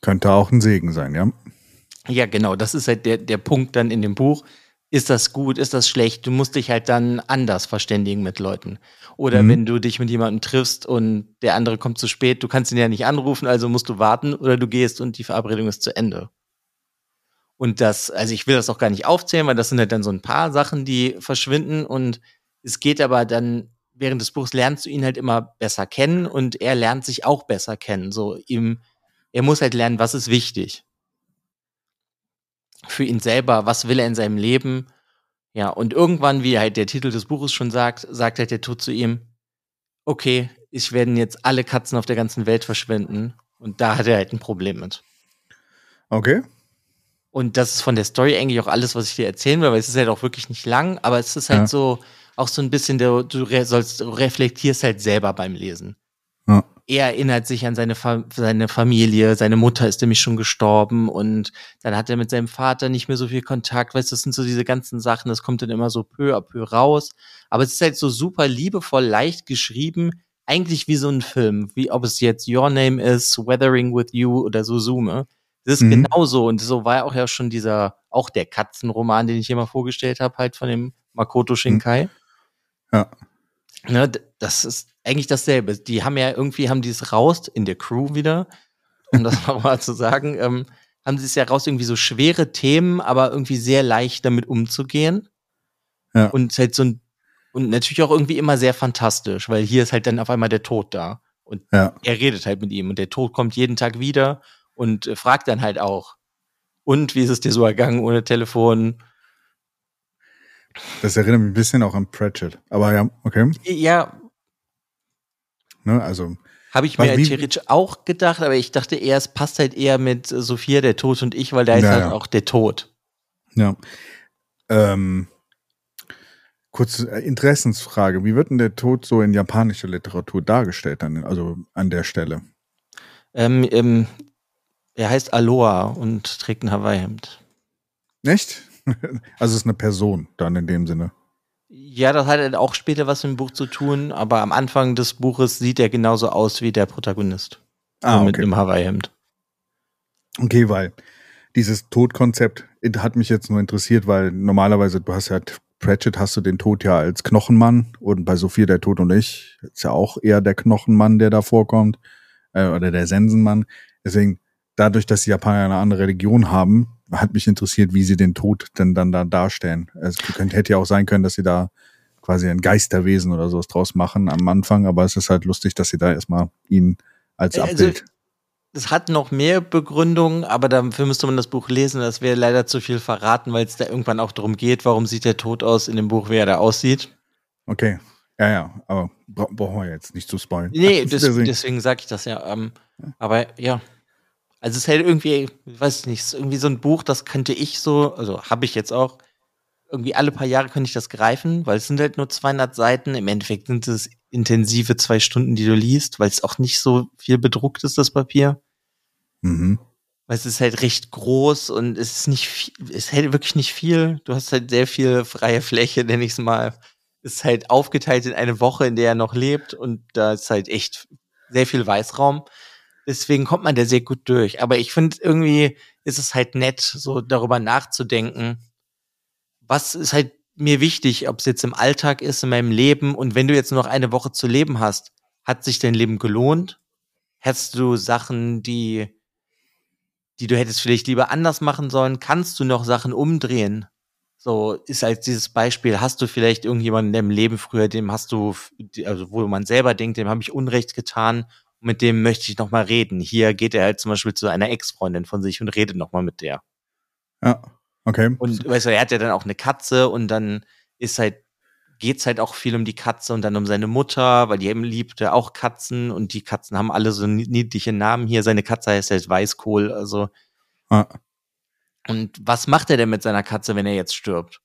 Könnte auch ein Segen sein, ja. Ja, genau, das ist halt der, der Punkt dann in dem Buch. Ist das gut, ist das schlecht? Du musst dich halt dann anders verständigen mit Leuten. Oder Mhm. wenn du dich mit jemandem triffst und der andere kommt zu spät, du kannst ihn ja nicht anrufen, also musst du warten oder du gehst und die Verabredung ist zu Ende. Und das, also ich will das auch gar nicht aufzählen, weil das sind halt dann so ein paar Sachen, die verschwinden und es geht aber dann, während des Buchs lernst du ihn halt immer besser kennen und er lernt sich auch besser kennen. So ihm, er muss halt lernen, was ist wichtig für ihn selber, was will er in seinem Leben. Ja, und irgendwann, wie halt der Titel des Buches schon sagt, sagt halt der Tod zu ihm, okay, ich werden jetzt alle Katzen auf der ganzen Welt verschwinden. Und da hat er halt ein Problem mit. Okay. Und das ist von der Story eigentlich auch alles, was ich dir erzählen will, weil es ist halt auch wirklich nicht lang, aber es ist halt Ja. so, auch so ein bisschen, du sollst, du reflektierst halt selber beim Lesen. Er erinnert sich an seine, Fa seine Familie, seine Mutter ist nämlich schon gestorben und dann hat er mit seinem Vater nicht mehr so viel Kontakt, weißt du, das sind so diese ganzen Sachen, das kommt dann immer so peu à peu raus. Aber es ist halt so super liebevoll, leicht geschrieben, eigentlich wie so ein Film, wie ob es jetzt Your Name is, Weathering with You oder Suzume. Das ist Mhm. genauso und so war auch ja schon dieser, auch der Katzenroman, den ich hier mal vorgestellt habe, halt von dem Makoto Shinkai. Ja. Ne, das ist eigentlich dasselbe. Die haben ja irgendwie, haben die es raus in der Crew wieder, um das nochmal zu sagen, ähm, haben sie es ja raus, irgendwie so schwere Themen, aber irgendwie sehr leicht damit umzugehen. Ja. Und halt so ein, und natürlich auch irgendwie immer sehr fantastisch, weil hier ist halt dann auf einmal der Tod da. Und Ja. er redet halt mit ihm und der Tod kommt jeden Tag wieder und äh, fragt dann halt auch. Und wie ist es dir so ergangen ohne Telefon? Das erinnert mich ein bisschen auch an Pratchett. Aber ja, okay. Ja, Ne, also, Habe ich mir wie- theoretisch auch gedacht, aber ich dachte eher, es passt halt eher mit Sophia, der Tod und ich, weil da ist Ja, halt ja. auch der Tod. ja. Ähm, kurze äh, Interessensfrage. Wie wird denn der Tod so in japanischer Literatur dargestellt, dann, also an der Stelle? Ähm, ähm, er heißt Aloha und trägt ein Hawaii-Hemd. Nicht? also es ist eine Person dann in dem Sinne. Ja, das hat halt auch später was im Buch zu tun, aber am Anfang des Buches sieht er genauso aus wie der Protagonist. Ah, Nur mit okay. einem Hawaii-Hemd. Okay, weil dieses Todkonzept hat mich jetzt nur interessiert, weil normalerweise, du hast ja Pratchett hast du den Tod ja als Knochenmann und bei Sophia der Tod und ich ist ja auch eher der Knochenmann, der da vorkommt äh, oder der Sensenmann. Deswegen, dadurch, dass die Japaner eine andere Religion haben, hat mich interessiert, wie sie den Tod denn dann da darstellen. Es könnte, hätte ja auch sein können, dass sie da quasi ein Geisterwesen oder sowas draus machen am Anfang, aber es ist halt lustig, dass sie da erstmal ihn als Also, Abbild. Es hat noch mehr Begründungen, aber dafür müsste man das Buch lesen. Das wäre leider zu viel verraten, weil es da irgendwann auch darum geht, warum sieht der Tod aus in dem Buch, wie er da aussieht. Okay. Ja, ja, aber bra brauchen wir jetzt nicht zu spoilen. Nee, des, Deswegen- deswegen sage ich das ja. Ähm, aber ja. Also es ist halt irgendwie, ich weiß nicht, es ist irgendwie so ein Buch, das könnte ich so, also habe ich jetzt auch, irgendwie alle paar Jahre könnte ich das greifen, weil es sind halt nur 200 Seiten. Im Endeffekt sind es intensive zwei Stunden, die du liest, weil es auch nicht so viel bedruckt ist, das Papier. Mhm. Weil es ist halt recht groß und es ist nicht viel, es hält wirklich nicht viel. Du hast halt sehr viel freie Fläche, nenn ich es mal. Es ist halt aufgeteilt in eine Woche, in der er noch lebt und da ist halt echt sehr viel Weißraum. Deswegen kommt man da sehr gut durch. Aber ich finde irgendwie ist es halt nett, so darüber nachzudenken. Was ist halt mir wichtig, ob es jetzt im Alltag ist, in meinem Leben und wenn du jetzt noch eine Woche zu leben hast, hat sich dein Leben gelohnt? Hast du Sachen, die die du hättest vielleicht lieber anders machen sollen, kannst du noch Sachen umdrehen. So ist als dieses Beispiel, hast du vielleicht irgendjemanden in deinem Leben früher, dem hast du, also wo man selber denkt, dem habe ich Unrecht getan, mit dem möchte ich noch mal reden. Hier geht er halt zum Beispiel zu einer Ex-Freundin von sich und redet noch mal mit der. Ja, okay. Und weißt du, er hat ja dann auch eine Katze und dann ist halt, geht's halt auch viel um die Katze und dann um seine Mutter, weil die eben liebte auch Katzen und die Katzen haben alle so niedliche Namen hier. Seine Katze heißt halt Weißkohl, also. Ja. Und was macht er denn mit seiner Katze, wenn er jetzt stirbt?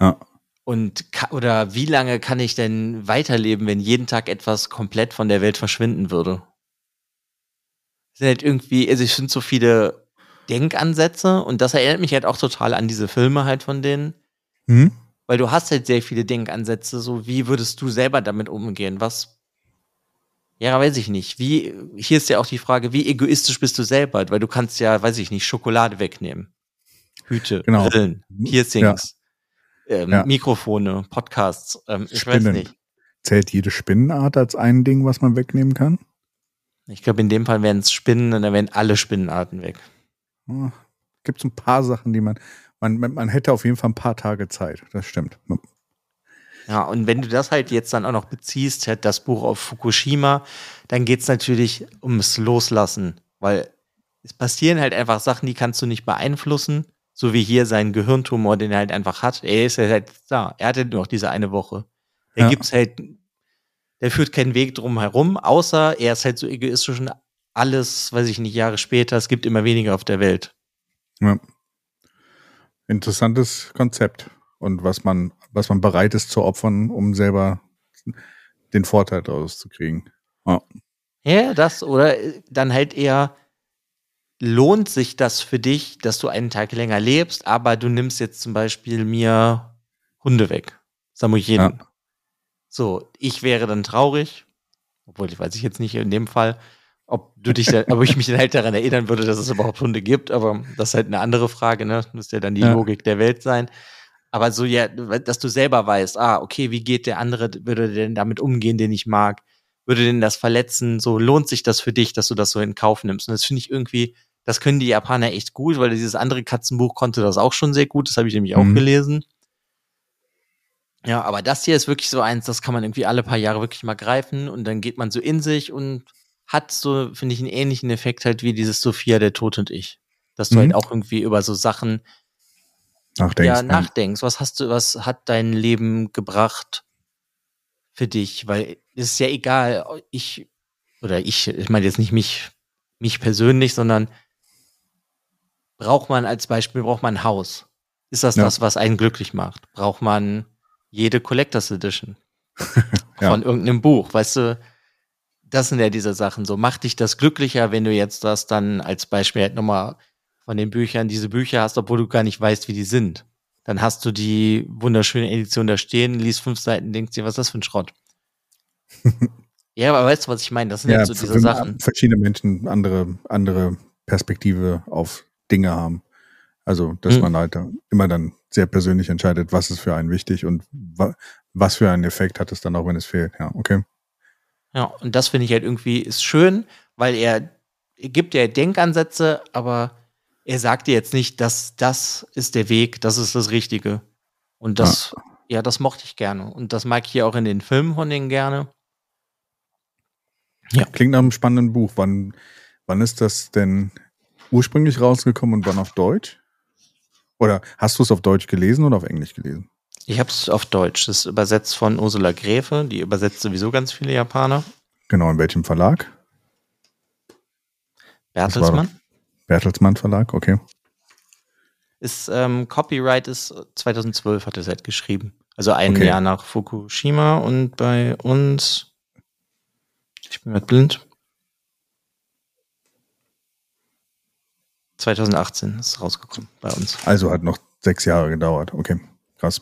Ja. Und oder wie lange kann ich denn weiterleben, wenn jeden Tag etwas komplett von der Welt verschwinden würde? Das sind halt irgendwie, also ich finde so viele Denkansätze und das erinnert mich halt auch total an diese Filme halt von denen, Hm? weil du hast halt sehr viele Denkansätze, so wie würdest du selber damit umgehen? Was? Ja, weiß ich nicht. Wie, hier ist ja auch die Frage, wie egoistisch bist du selber? Weil du kannst ja, weiß ich nicht, Schokolade wegnehmen. Hüte, Genau. Brillen, Piercings. Ähm, Ja. Mikrofone, Podcasts. Ähm, ich weiß Spinnen. nicht. Zählt jede Spinnenart als ein Ding, was man wegnehmen kann? Ich glaube, in dem Fall wären es Spinnen und dann wären alle Spinnenarten weg. Gibt es ein paar Sachen, die man, man, man, hätte auf jeden Fall ein paar Tage Zeit. Das stimmt. Ja, und wenn du das halt jetzt dann auch noch beziehst, halt das Buch auf Fukushima, dann geht's natürlich ums Loslassen, weil es passieren halt einfach Sachen, die kannst du nicht beeinflussen, so wie hier sein Gehirntumor, den er halt einfach hat. Er ist ja halt da, er hatte nur noch diese eine Woche. Der Ja. gibt's halt, der führt keinen Weg drum herum, außer er ist halt so egoistisch und alles, weiß ich nicht, Jahre später, es gibt immer weniger auf der Welt. Ja. Interessantes Konzept. Und was man, was man bereit ist zu opfern, um selber den Vorteil daraus zu kriegen. Ja. Ja, das oder dann halt eher lohnt sich das für dich, dass du einen Tag länger lebst, aber du nimmst jetzt zum Beispiel mir Hunde weg. Samujeden. Ja. So, ich wäre dann traurig, obwohl ich weiß ich jetzt nicht in dem Fall, ob du dich, dann, ob ich mich dann halt daran erinnern würde, dass es überhaupt Hunde gibt, aber das ist halt eine andere Frage, ne? Das müsste ja dann die Ja. Logik der Welt sein. Aber so ja, dass du selber weißt, ah, okay, wie geht der andere, würde der denn damit umgehen, den ich mag? Würde denn das verletzen? So lohnt sich das für dich, dass du das so in Kauf nimmst? Und das finde ich irgendwie, das können die Japaner echt gut, weil dieses andere Katzenbuch konnte das auch schon sehr gut. Das habe ich nämlich auch Mhm. gelesen. Ja, aber das hier ist wirklich so eins, das kann man irgendwie alle paar Jahre wirklich mal greifen und dann geht man so in sich und hat so, finde ich, einen ähnlichen Effekt halt wie dieses Sophia, der Tod und ich. Dass du Mhm. halt auch irgendwie über so Sachen Nachdenkst. ja, nachdenkst. Was hast du, was hat dein Leben gebracht für dich? Weil es ist ja egal, ich oder ich, ich meine jetzt nicht mich, mich persönlich, sondern braucht man als Beispiel, braucht man ein Haus? Ist das Ja. das, was einen glücklich macht? Braucht man jede Collectors Edition Ja. von irgendeinem Buch? Weißt du, das sind ja diese Sachen so. Macht dich das glücklicher, wenn du jetzt das dann als Beispiel halt nochmal von den Büchern diese Bücher hast, obwohl du gar nicht weißt, wie die sind. Dann hast du die wunderschöne Edition da stehen, liest fünf Seiten, denkst dir, was ist das für ein Schrott? ja, aber weißt du, was ich meine? Das sind ja, jetzt so diese Sachen. verschiedene Menschen andere, andere Perspektive auf Dinge haben. Also, dass Mhm. man halt immer dann sehr persönlich entscheidet, was ist für einen wichtig und wa was für einen Effekt hat es dann auch, wenn es fehlt. Ja, okay. Ja, und das finde ich halt irgendwie ist schön, weil er, er gibt ja Denkansätze, aber er sagt dir jetzt nicht, dass das ist der Weg, das ist das Richtige. Und das, ja, das mochte ich gerne. Und das mag ich hier auch in den Filmen von denen gerne. Klingt nach einem spannenden Buch. Wann, wann ist das denn ursprünglich rausgekommen und wann auf Deutsch? Oder hast du es auf Deutsch gelesen oder auf Englisch gelesen? Ich habe es auf Deutsch. Das ist übersetzt von Ursula Gräfe. Die übersetzt sowieso ganz viele Japaner. Genau, in welchem Verlag? Bertelsmann. Bertelsmann Verlag, okay. Ist, ähm, Copyright ist 2012 hat er halt geschrieben. Also ein Okay. Jahr nach Fukushima und bei uns, ich bin gerade blind. 2018 ist rausgekommen bei uns. Also hat noch sechs Jahre gedauert. Okay, krass.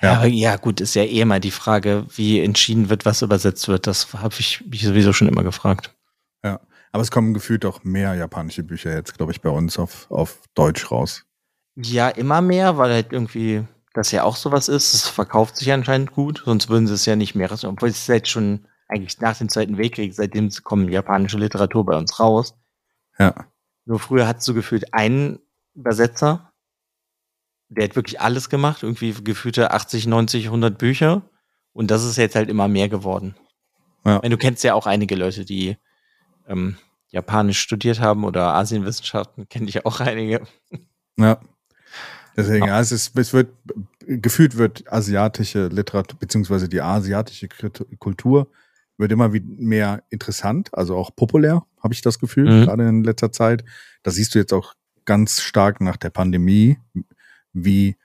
Ja. Ja. ja, gut, ist ja eh mal die Frage, wie entschieden wird, was übersetzt wird. Das habe ich mich sowieso schon immer gefragt. Ja, aber es kommen gefühlt auch mehr japanische Bücher jetzt, glaube ich, bei uns auf, auf Deutsch raus. Ja, immer mehr, weil halt irgendwie das ja auch sowas ist. Es verkauft sich anscheinend gut, sonst würden sie es ja nicht mehr. Obwohl es ist jetzt schon eigentlich nach dem Zweiten Weltkrieg, seitdem kommen japanische Literatur bei uns raus. Ja, Nur früher hat so gefühlt einen Übersetzer, der hat wirklich alles gemacht, irgendwie gefühlte 80, 90, 100 Bücher. Und das ist jetzt halt immer mehr geworden. Ja. Meine, Du kennst ja auch einige Leute, die ähm, Japanisch studiert haben oder Asienwissenschaften, kenne ich auch einige. ja. Deswegen, ja, es ist, es wird, gefühlt wird asiatische Literatur, beziehungsweise die asiatische Kultur wird immer mehr interessant, also auch populär, habe ich das Gefühl, Mhm. gerade in letzter Zeit. Das siehst du jetzt auch ganz stark nach der Pandemie, wie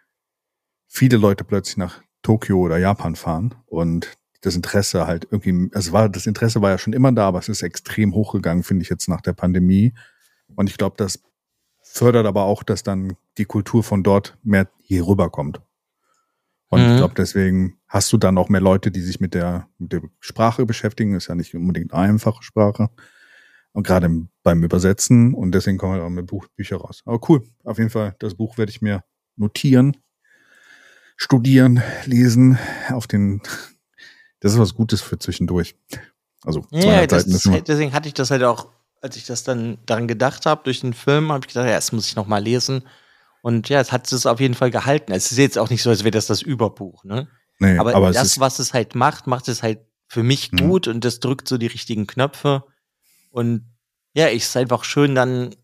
viele Leute plötzlich nach Tokio oder Japan fahren und das Interesse halt irgendwie, es war, das Interesse war ja schon immer da, aber es ist extrem hochgegangen, finde ich jetzt nach der Pandemie. Und ich glaube, das fördert aber auch, dass dann die Kultur von dort mehr hier rüberkommt. Und Mhm. ich glaube, deswegen hast du dann auch mehr Leute, die sich mit der, mit der Sprache beschäftigen. Ist ja nicht unbedingt eine einfache Sprache. Und gerade im- beim Übersetzen. Und deswegen kommen halt auch mehr Buch, Bücher raus. Aber cool. Auf jeden Fall, das Buch werde ich mir notieren. studieren, lesen, auf den, das ist was Gutes für zwischendurch. Also, ja, das, das, deswegen hatte ich das halt auch, als ich das dann daran gedacht habe, durch den Film, habe ich gedacht, ja, das muss ich noch mal lesen. Und ja, es hat es auf jeden Fall gehalten. Es ist jetzt auch nicht so, als wäre das das Überbuch, ne? Nee, aber, aber das, was es halt macht, macht es halt für mich mhm. gut und das drückt so die richtigen Knöpfe. Und ja, ich ist einfach schön, dann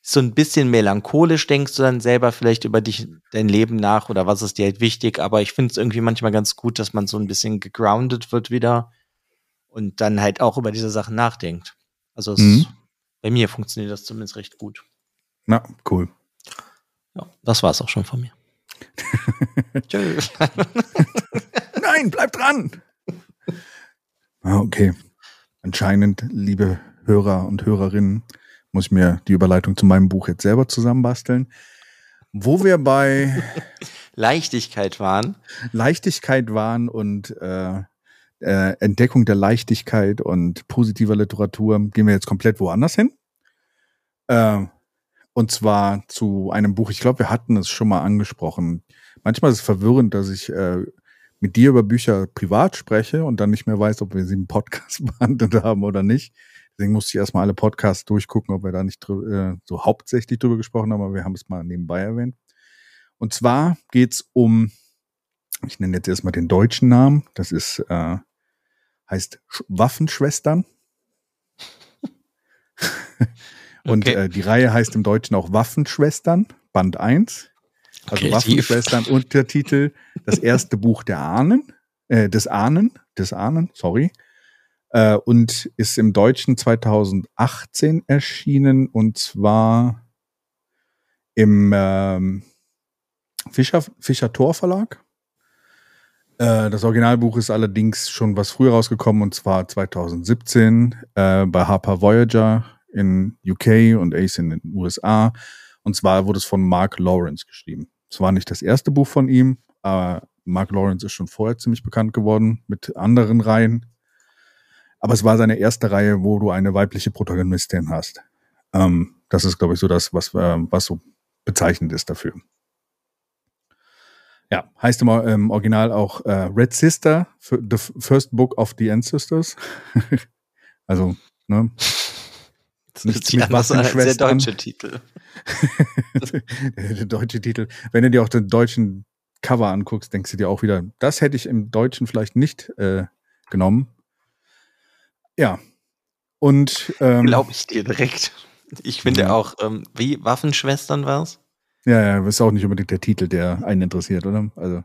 so ein bisschen melancholisch denkst du dann selber vielleicht über dich, dein Leben nach oder was ist dir halt wichtig. Aber ich finde es irgendwie manchmal ganz gut, dass man so ein bisschen gegroundet wird wieder und dann halt auch über diese Sachen nachdenkt. Also es, mhm. bei mir funktioniert das zumindest recht gut. Na, cool. Ja, das war es auch schon von mir. Tschüss. Nein, bleib dran. Ah, okay. Anscheinend, liebe Hörer und Hörerinnen, muss ich mir die Überleitung zu meinem Buch jetzt selber zusammenbasteln. Wo wir bei Leichtigkeit waren. Leichtigkeit waren und äh, äh, Entdeckung der Leichtigkeit und positiver Literatur gehen wir jetzt komplett woanders hin. Äh, und zwar zu einem Buch, ich glaube, wir hatten es schon mal angesprochen. Manchmal ist es verwirrend, dass ich äh, mit dir über Bücher privat spreche und dann nicht mehr weiß, ob wir sie im Podcast behandelt haben oder nicht. Deswegen musste ich erstmal alle Podcasts durchgucken, ob wir da nicht äh, so hauptsächlich drüber gesprochen haben, aber wir haben es mal nebenbei erwähnt. Und zwar geht's um, ich nenne jetzt erstmal den deutschen Namen, das ist, äh, heißt Waffenschwestern. Und okay. äh, die Reihe heißt im Deutschen auch Waffenschwestern, Band 1. Also Kreativ. Waffenschwestern, Untertitel, das erste Buch der Ahnen, äh, des Ahnen, des Ahnen, sorry. Äh, und ist im Deutschen 2018 erschienen und zwar im ähm, Fischer, Fischer Tor Verlag. Äh, das Originalbuch ist allerdings schon was früher rausgekommen und zwar 2017 äh, bei Harper Voyager in UK und Ace in den USA. Und zwar wurde es von Mark Lawrence geschrieben. Es war nicht das erste Buch von ihm, aber Mark Lawrence ist schon vorher ziemlich bekannt geworden mit anderen Reihen. Aber es war seine erste Reihe, wo du eine weibliche Protagonistin hast. Ähm, das ist, glaube ich, so das, was, äh, was so bezeichnend ist dafür. Ja, heißt im, im Original auch äh, Red Sister, The First Book of the Ancestors. also, ne? Das ist mit anders als der deutsche Titel. der deutsche Titel. Wenn du dir auch den deutschen Cover anguckst, denkst du dir auch wieder, das hätte ich im Deutschen vielleicht nicht äh, genommen. Ja. Und ähm, glaube ich dir direkt. Ich finde ja. auch, ähm, wie Waffenschwestern war es? Ja, ja, ist auch nicht unbedingt der Titel, der einen interessiert, oder? Also.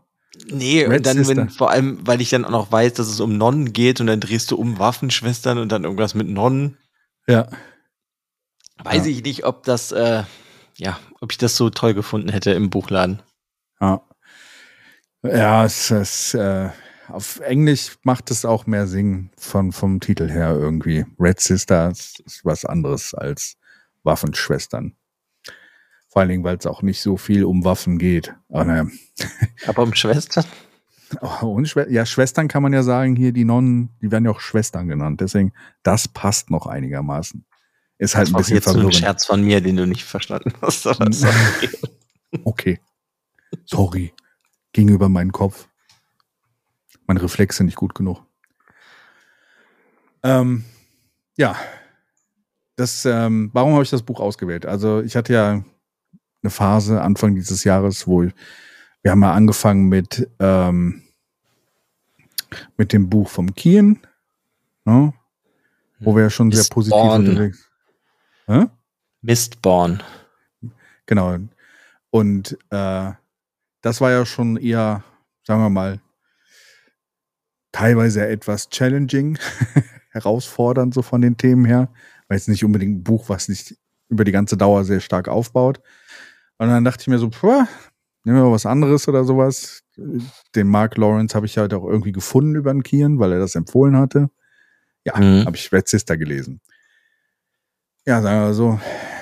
Nee, Red und dann, wenn, vor allem, weil ich dann auch noch weiß, dass es um Nonnen geht und dann drehst du um Waffenschwestern und dann irgendwas mit Nonnen. Ja. Weiß ja. ich nicht, ob das, äh, ja, ob ich das so toll gefunden hätte im Buchladen. Ja. Ja, es ist, äh, auf Englisch macht es auch mehr Sinn von, vom Titel her irgendwie. Red Sisters ist was anderes als Waffenschwestern. Vor allen Dingen, weil es auch nicht so viel um Waffen geht. Aber, naja. Aber um Schwestern? Oh, und Schwestern, ja, Schwestern kann man ja sagen, hier die Nonnen, die werden ja auch Schwestern genannt. Deswegen, das passt noch einigermaßen. Ist halt das ein bisschen jetzt verwirrend. So ein Scherz von mir, den du nicht verstanden hast. okay. Sorry. Ging über meinen Kopf. Meine Reflexe nicht gut genug. Ähm, ja. Das, ähm, warum habe ich das Buch ausgewählt? Also ich hatte ja eine Phase Anfang dieses Jahres, wo ich, wir haben ja angefangen mit, ähm, mit dem Buch vom Kien, ne? wo wir ja schon sehr positiv unterwegs Hä? Mistborn. Genau. Und äh, das war ja schon eher, sagen wir mal, teilweise etwas challenging, herausfordernd so von den Themen her, weil es nicht unbedingt ein Buch, was nicht über die ganze Dauer sehr stark aufbaut. Und dann dachte ich mir so, pff, nehmen wir mal was anderes oder sowas. Den Mark Lawrence habe ich halt auch irgendwie gefunden über den Kieren, weil er das empfohlen hatte. Ja, mhm. habe ich Red Sister gelesen ja, sagen wir so,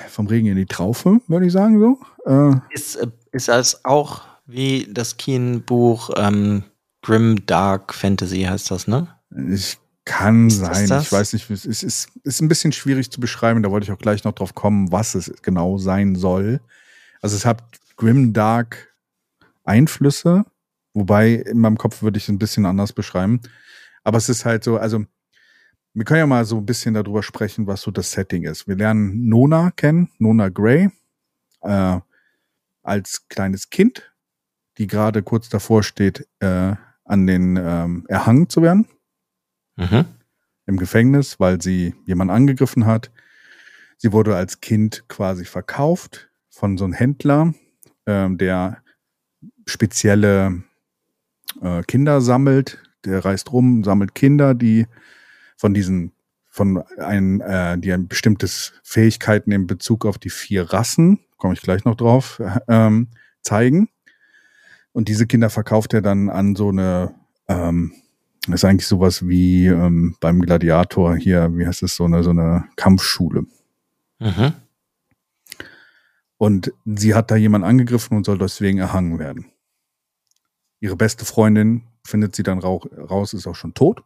vom Regen in die Traufe, würde ich sagen so. Äh, ist, äh, ist das auch wie das Keen-Buch ähm, Grim Dark Fantasy heißt das, ne? Ich kann ist sein. Ich weiß nicht, es ist, ist, ist ein bisschen schwierig zu beschreiben. Da wollte ich auch gleich noch drauf kommen, was es genau sein soll. Also es hat Grim Dark Einflüsse, wobei in meinem Kopf würde ich es ein bisschen anders beschreiben. Aber es ist halt so, also wir können ja mal so ein bisschen darüber sprechen, was so das Setting ist. Wir lernen Nona kennen, Nona Gray, äh, als kleines Kind, die gerade kurz davor steht, äh, an den ähm, erhangen zu werden. Mhm. Im Gefängnis, weil sie jemanden angegriffen hat. Sie wurde als Kind quasi verkauft von so einem Händler, ähm, der spezielle äh, Kinder sammelt. Der reist rum, sammelt Kinder, die von diesen von ein, äh, die ein bestimmtes Fähigkeiten in Bezug auf die vier Rassen, komme ich gleich noch drauf, ähm, zeigen. Und diese Kinder verkauft er dann an so eine, ähm, das ist eigentlich sowas wie ähm, beim Gladiator hier, wie heißt es, so eine, so eine Kampfschule. Mhm. Und sie hat da jemand angegriffen und soll deswegen erhangen werden. Ihre beste Freundin findet sie dann raus, ist auch schon tot.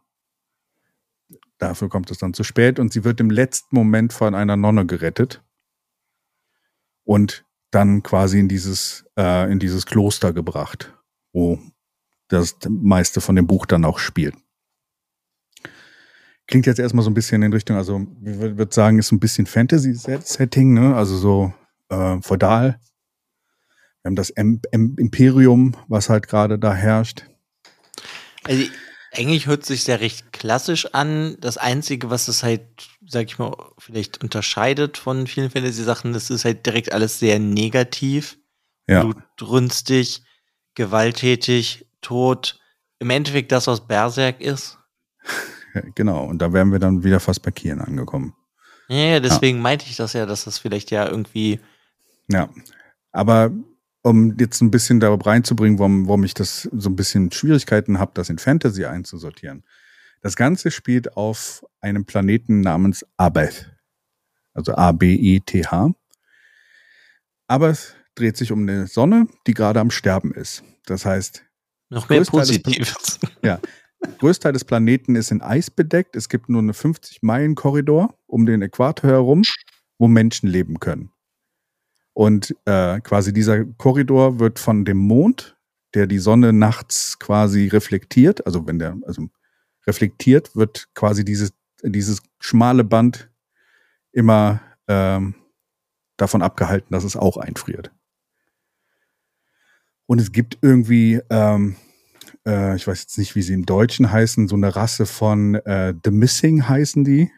Dafür kommt es dann zu spät und sie wird im letzten Moment von einer Nonne gerettet und dann quasi in dieses, äh, in dieses Kloster gebracht, wo das meiste von dem Buch dann auch spielt. Klingt jetzt erstmal so ein bisschen in Richtung, also ich würde sagen, ist ein bisschen Fantasy-Setting, ne? Also so äh, feudal. Wir haben das M M Imperium, was halt gerade da herrscht. Also eigentlich hört sich sehr recht klassisch an. Das Einzige, was es halt, sag ich mal, vielleicht unterscheidet von vielen Fantasy-Sachen, das ist halt direkt alles sehr negativ. Ja. Blutrünstig, gewalttätig, tot. Im Endeffekt das, was Berserk ist. genau, und da wären wir dann wieder fast bei Kieren angekommen. Ja, deswegen ja. meinte ich das ja, dass das vielleicht ja irgendwie. Ja, aber um jetzt ein bisschen darauf reinzubringen, warum, warum ich das so ein bisschen Schwierigkeiten habe, das in Fantasy einzusortieren. Das Ganze spielt auf einem Planeten namens Abeth. Also A-B-E-T-H. Aber es dreht sich um eine Sonne, die gerade am Sterben ist. Das heißt, noch mehr Positives. Ja. Größteil des Planeten ist in Eis bedeckt. Es gibt nur eine 50-Meilen-Korridor um den Äquator herum, wo Menschen leben können. Und äh, quasi dieser Korridor wird von dem Mond, der die Sonne nachts quasi reflektiert, also wenn der, also reflektiert, wird quasi dieses, dieses schmale Band immer ähm, davon abgehalten, dass es auch einfriert. Und es gibt irgendwie, ähm, äh, ich weiß jetzt nicht, wie sie im Deutschen heißen, so eine Rasse von äh, The Missing heißen die,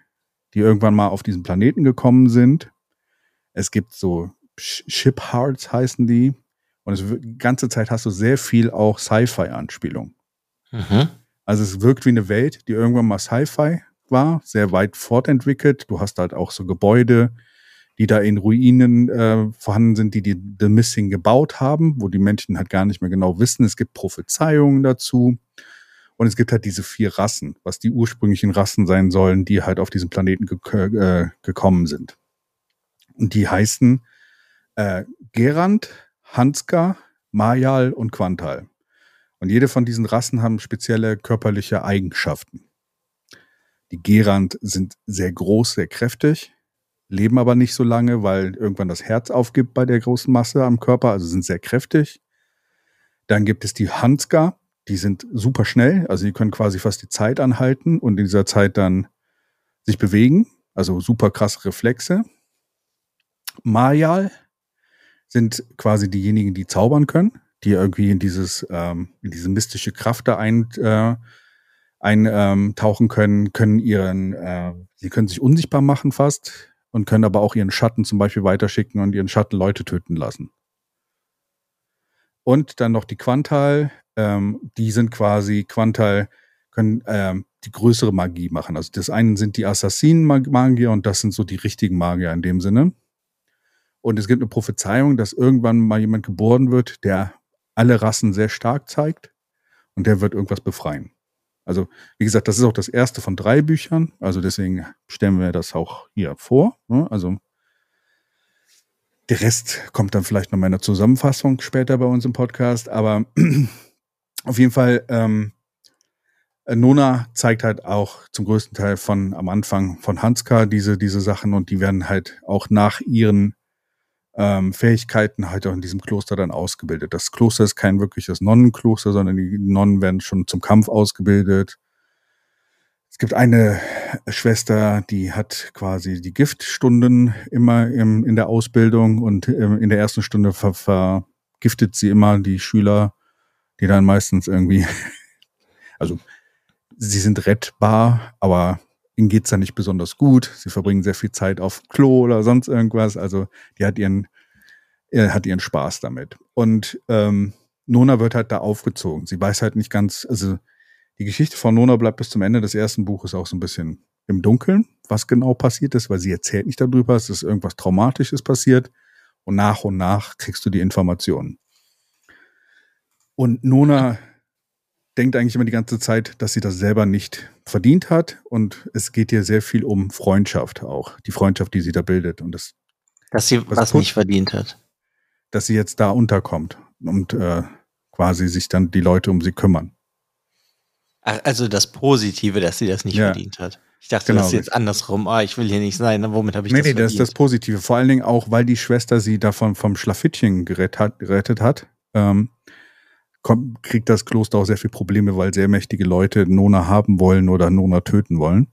die irgendwann mal auf diesen Planeten gekommen sind. Es gibt so Ship Hearts heißen die. Und es, die ganze Zeit hast du sehr viel auch Sci-Fi-Anspielung. Mhm. Also es wirkt wie eine Welt, die irgendwann mal Sci-Fi war, sehr weit fortentwickelt. Du hast halt auch so Gebäude, die da in Ruinen äh, vorhanden sind, die die The Missing gebaut haben, wo die Menschen halt gar nicht mehr genau wissen. Es gibt Prophezeiungen dazu. Und es gibt halt diese vier Rassen, was die ursprünglichen Rassen sein sollen, die halt auf diesen Planeten ge äh, gekommen sind. Und die heißen äh, Gerand, Hanska, Mayal und Quantal. Und jede von diesen Rassen haben spezielle körperliche Eigenschaften. Die Gerand sind sehr groß, sehr kräftig, leben aber nicht so lange, weil irgendwann das Herz aufgibt bei der großen Masse am Körper, also sind sehr kräftig. Dann gibt es die Hanska, die sind super schnell, also die können quasi fast die Zeit anhalten und in dieser Zeit dann sich bewegen, also super krasse Reflexe. Mayal sind quasi diejenigen, die zaubern können, die irgendwie in dieses, ähm, in diese mystische Kraft da ein, äh, eintauchen ähm, können, können ihren, äh, sie können sich unsichtbar machen fast und können aber auch ihren Schatten zum Beispiel weiterschicken und ihren Schatten Leute töten lassen. Und dann noch die Quantal, ähm, die sind quasi, Quantal können ähm, die größere Magie machen. Also das eine sind die Assassinen-Magier und das sind so die richtigen Magier in dem Sinne. Und es gibt eine Prophezeiung, dass irgendwann mal jemand geboren wird, der alle Rassen sehr stark zeigt und der wird irgendwas befreien. Also, wie gesagt, das ist auch das erste von drei Büchern. Also deswegen stellen wir das auch hier vor. Ne? Also der Rest kommt dann vielleicht noch mal in der Zusammenfassung später bei uns im Podcast. Aber auf jeden Fall, ähm, Nona zeigt halt auch zum größten Teil von am Anfang von Hanska diese, diese Sachen und die werden halt auch nach ihren ähm, Fähigkeiten halt auch in diesem Kloster dann ausgebildet. Das Kloster ist kein wirkliches Nonnenkloster, sondern die Nonnen werden schon zum Kampf ausgebildet. Es gibt eine Schwester, die hat quasi die Giftstunden immer im, in der Ausbildung und ähm, in der ersten Stunde ver, vergiftet sie immer die Schüler, die dann meistens irgendwie, also sie sind rettbar, aber ihnen geht's dann nicht besonders gut. Sie verbringen sehr viel Zeit auf Klo oder sonst irgendwas. Also die hat ihren, er hat ihren Spaß damit. Und ähm, Nona wird halt da aufgezogen. Sie weiß halt nicht ganz, also die Geschichte von Nona bleibt bis zum Ende des ersten Buches auch so ein bisschen im Dunkeln, was genau passiert ist, weil sie erzählt nicht darüber, es ist irgendwas Traumatisches passiert und nach und nach kriegst du die Informationen. Und Nona denkt eigentlich immer die ganze Zeit, dass sie das selber nicht verdient hat und es geht ihr sehr viel um Freundschaft auch, die Freundschaft, die sie da bildet und das dass sie was, was nicht verdient hat, dass sie jetzt da unterkommt und äh, quasi sich dann die Leute um sie kümmern. Ach, also das Positive, dass sie das nicht ja. verdient hat. Ich dachte, genau, das ist jetzt andersrum. Ah, ich will hier nicht sein. Womit habe ich nee, das Nee, nee, das ist das Positive. Vor allen Dingen auch, weil die Schwester sie davon vom Schlafittchen gerettet hat. Gerettet hat ähm, kommt, kriegt das Kloster auch sehr viel Probleme, weil sehr mächtige Leute Nona haben wollen oder Nona töten wollen.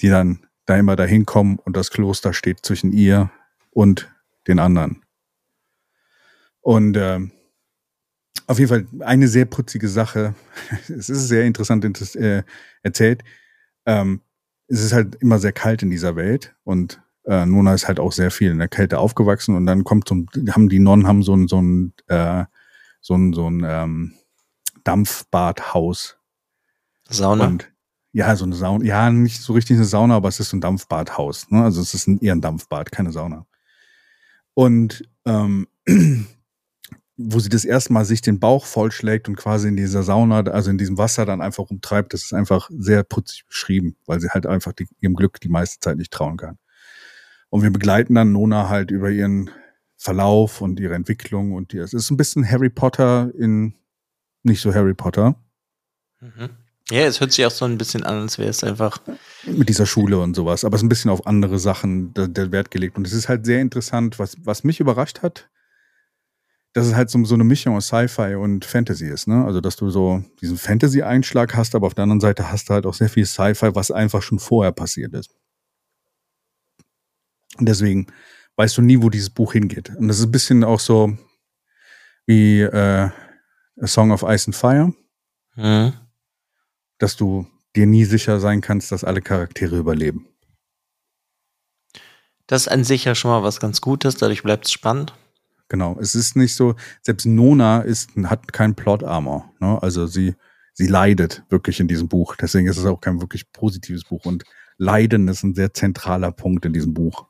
Die dann da immer dahin kommen und das Kloster steht zwischen ihr und den anderen. Und ähm, auf jeden Fall eine sehr putzige Sache. es ist sehr interessant äh, erzählt. Ähm, es ist halt immer sehr kalt in dieser Welt und äh, Nona ist halt auch sehr viel in der Kälte aufgewachsen und dann kommt zum, haben die Nonnen haben so ein, so ein, äh, so ein, so ein ähm, Dampfbadhaus. Sauna? Und, ja, so eine Sauna. Ja, nicht so richtig eine Sauna, aber es ist so ein Dampfbadhaus. Ne? Also es ist ein, eher ein Dampfbad, keine Sauna. Und ähm, wo sie das erste Mal sich den Bauch vollschlägt und quasi in dieser Sauna, also in diesem Wasser dann einfach umtreibt, das ist einfach sehr putzig beschrieben, weil sie halt einfach die, ihrem Glück die meiste Zeit nicht trauen kann. Und wir begleiten dann Nona halt über ihren Verlauf und ihre Entwicklung und die, es ist ein bisschen Harry Potter in nicht so Harry Potter. Mhm. Ja, es hört sich auch so ein bisschen an, als wäre es einfach. Mit dieser Schule und sowas, aber es ist ein bisschen auf andere Sachen der, der Wert gelegt. Und es ist halt sehr interessant, was, was mich überrascht hat, dass es halt so, so eine Mischung aus Sci-Fi und Fantasy ist, ne? Also, dass du so diesen Fantasy-Einschlag hast, aber auf der anderen Seite hast du halt auch sehr viel Sci-Fi, was einfach schon vorher passiert ist. Und deswegen weißt du nie, wo dieses Buch hingeht. Und das ist ein bisschen auch so wie äh, A Song of Ice and Fire. Mhm. Dass du dir nie sicher sein kannst, dass alle Charaktere überleben. Das ist an sich ja schon mal was ganz Gutes, dadurch bleibt es spannend. Genau, es ist nicht so, selbst Nona ist, hat keinen Plot-Armor. Ne? Also sie, sie leidet wirklich in diesem Buch. Deswegen ist es auch kein wirklich positives Buch. Und Leiden ist ein sehr zentraler Punkt in diesem Buch.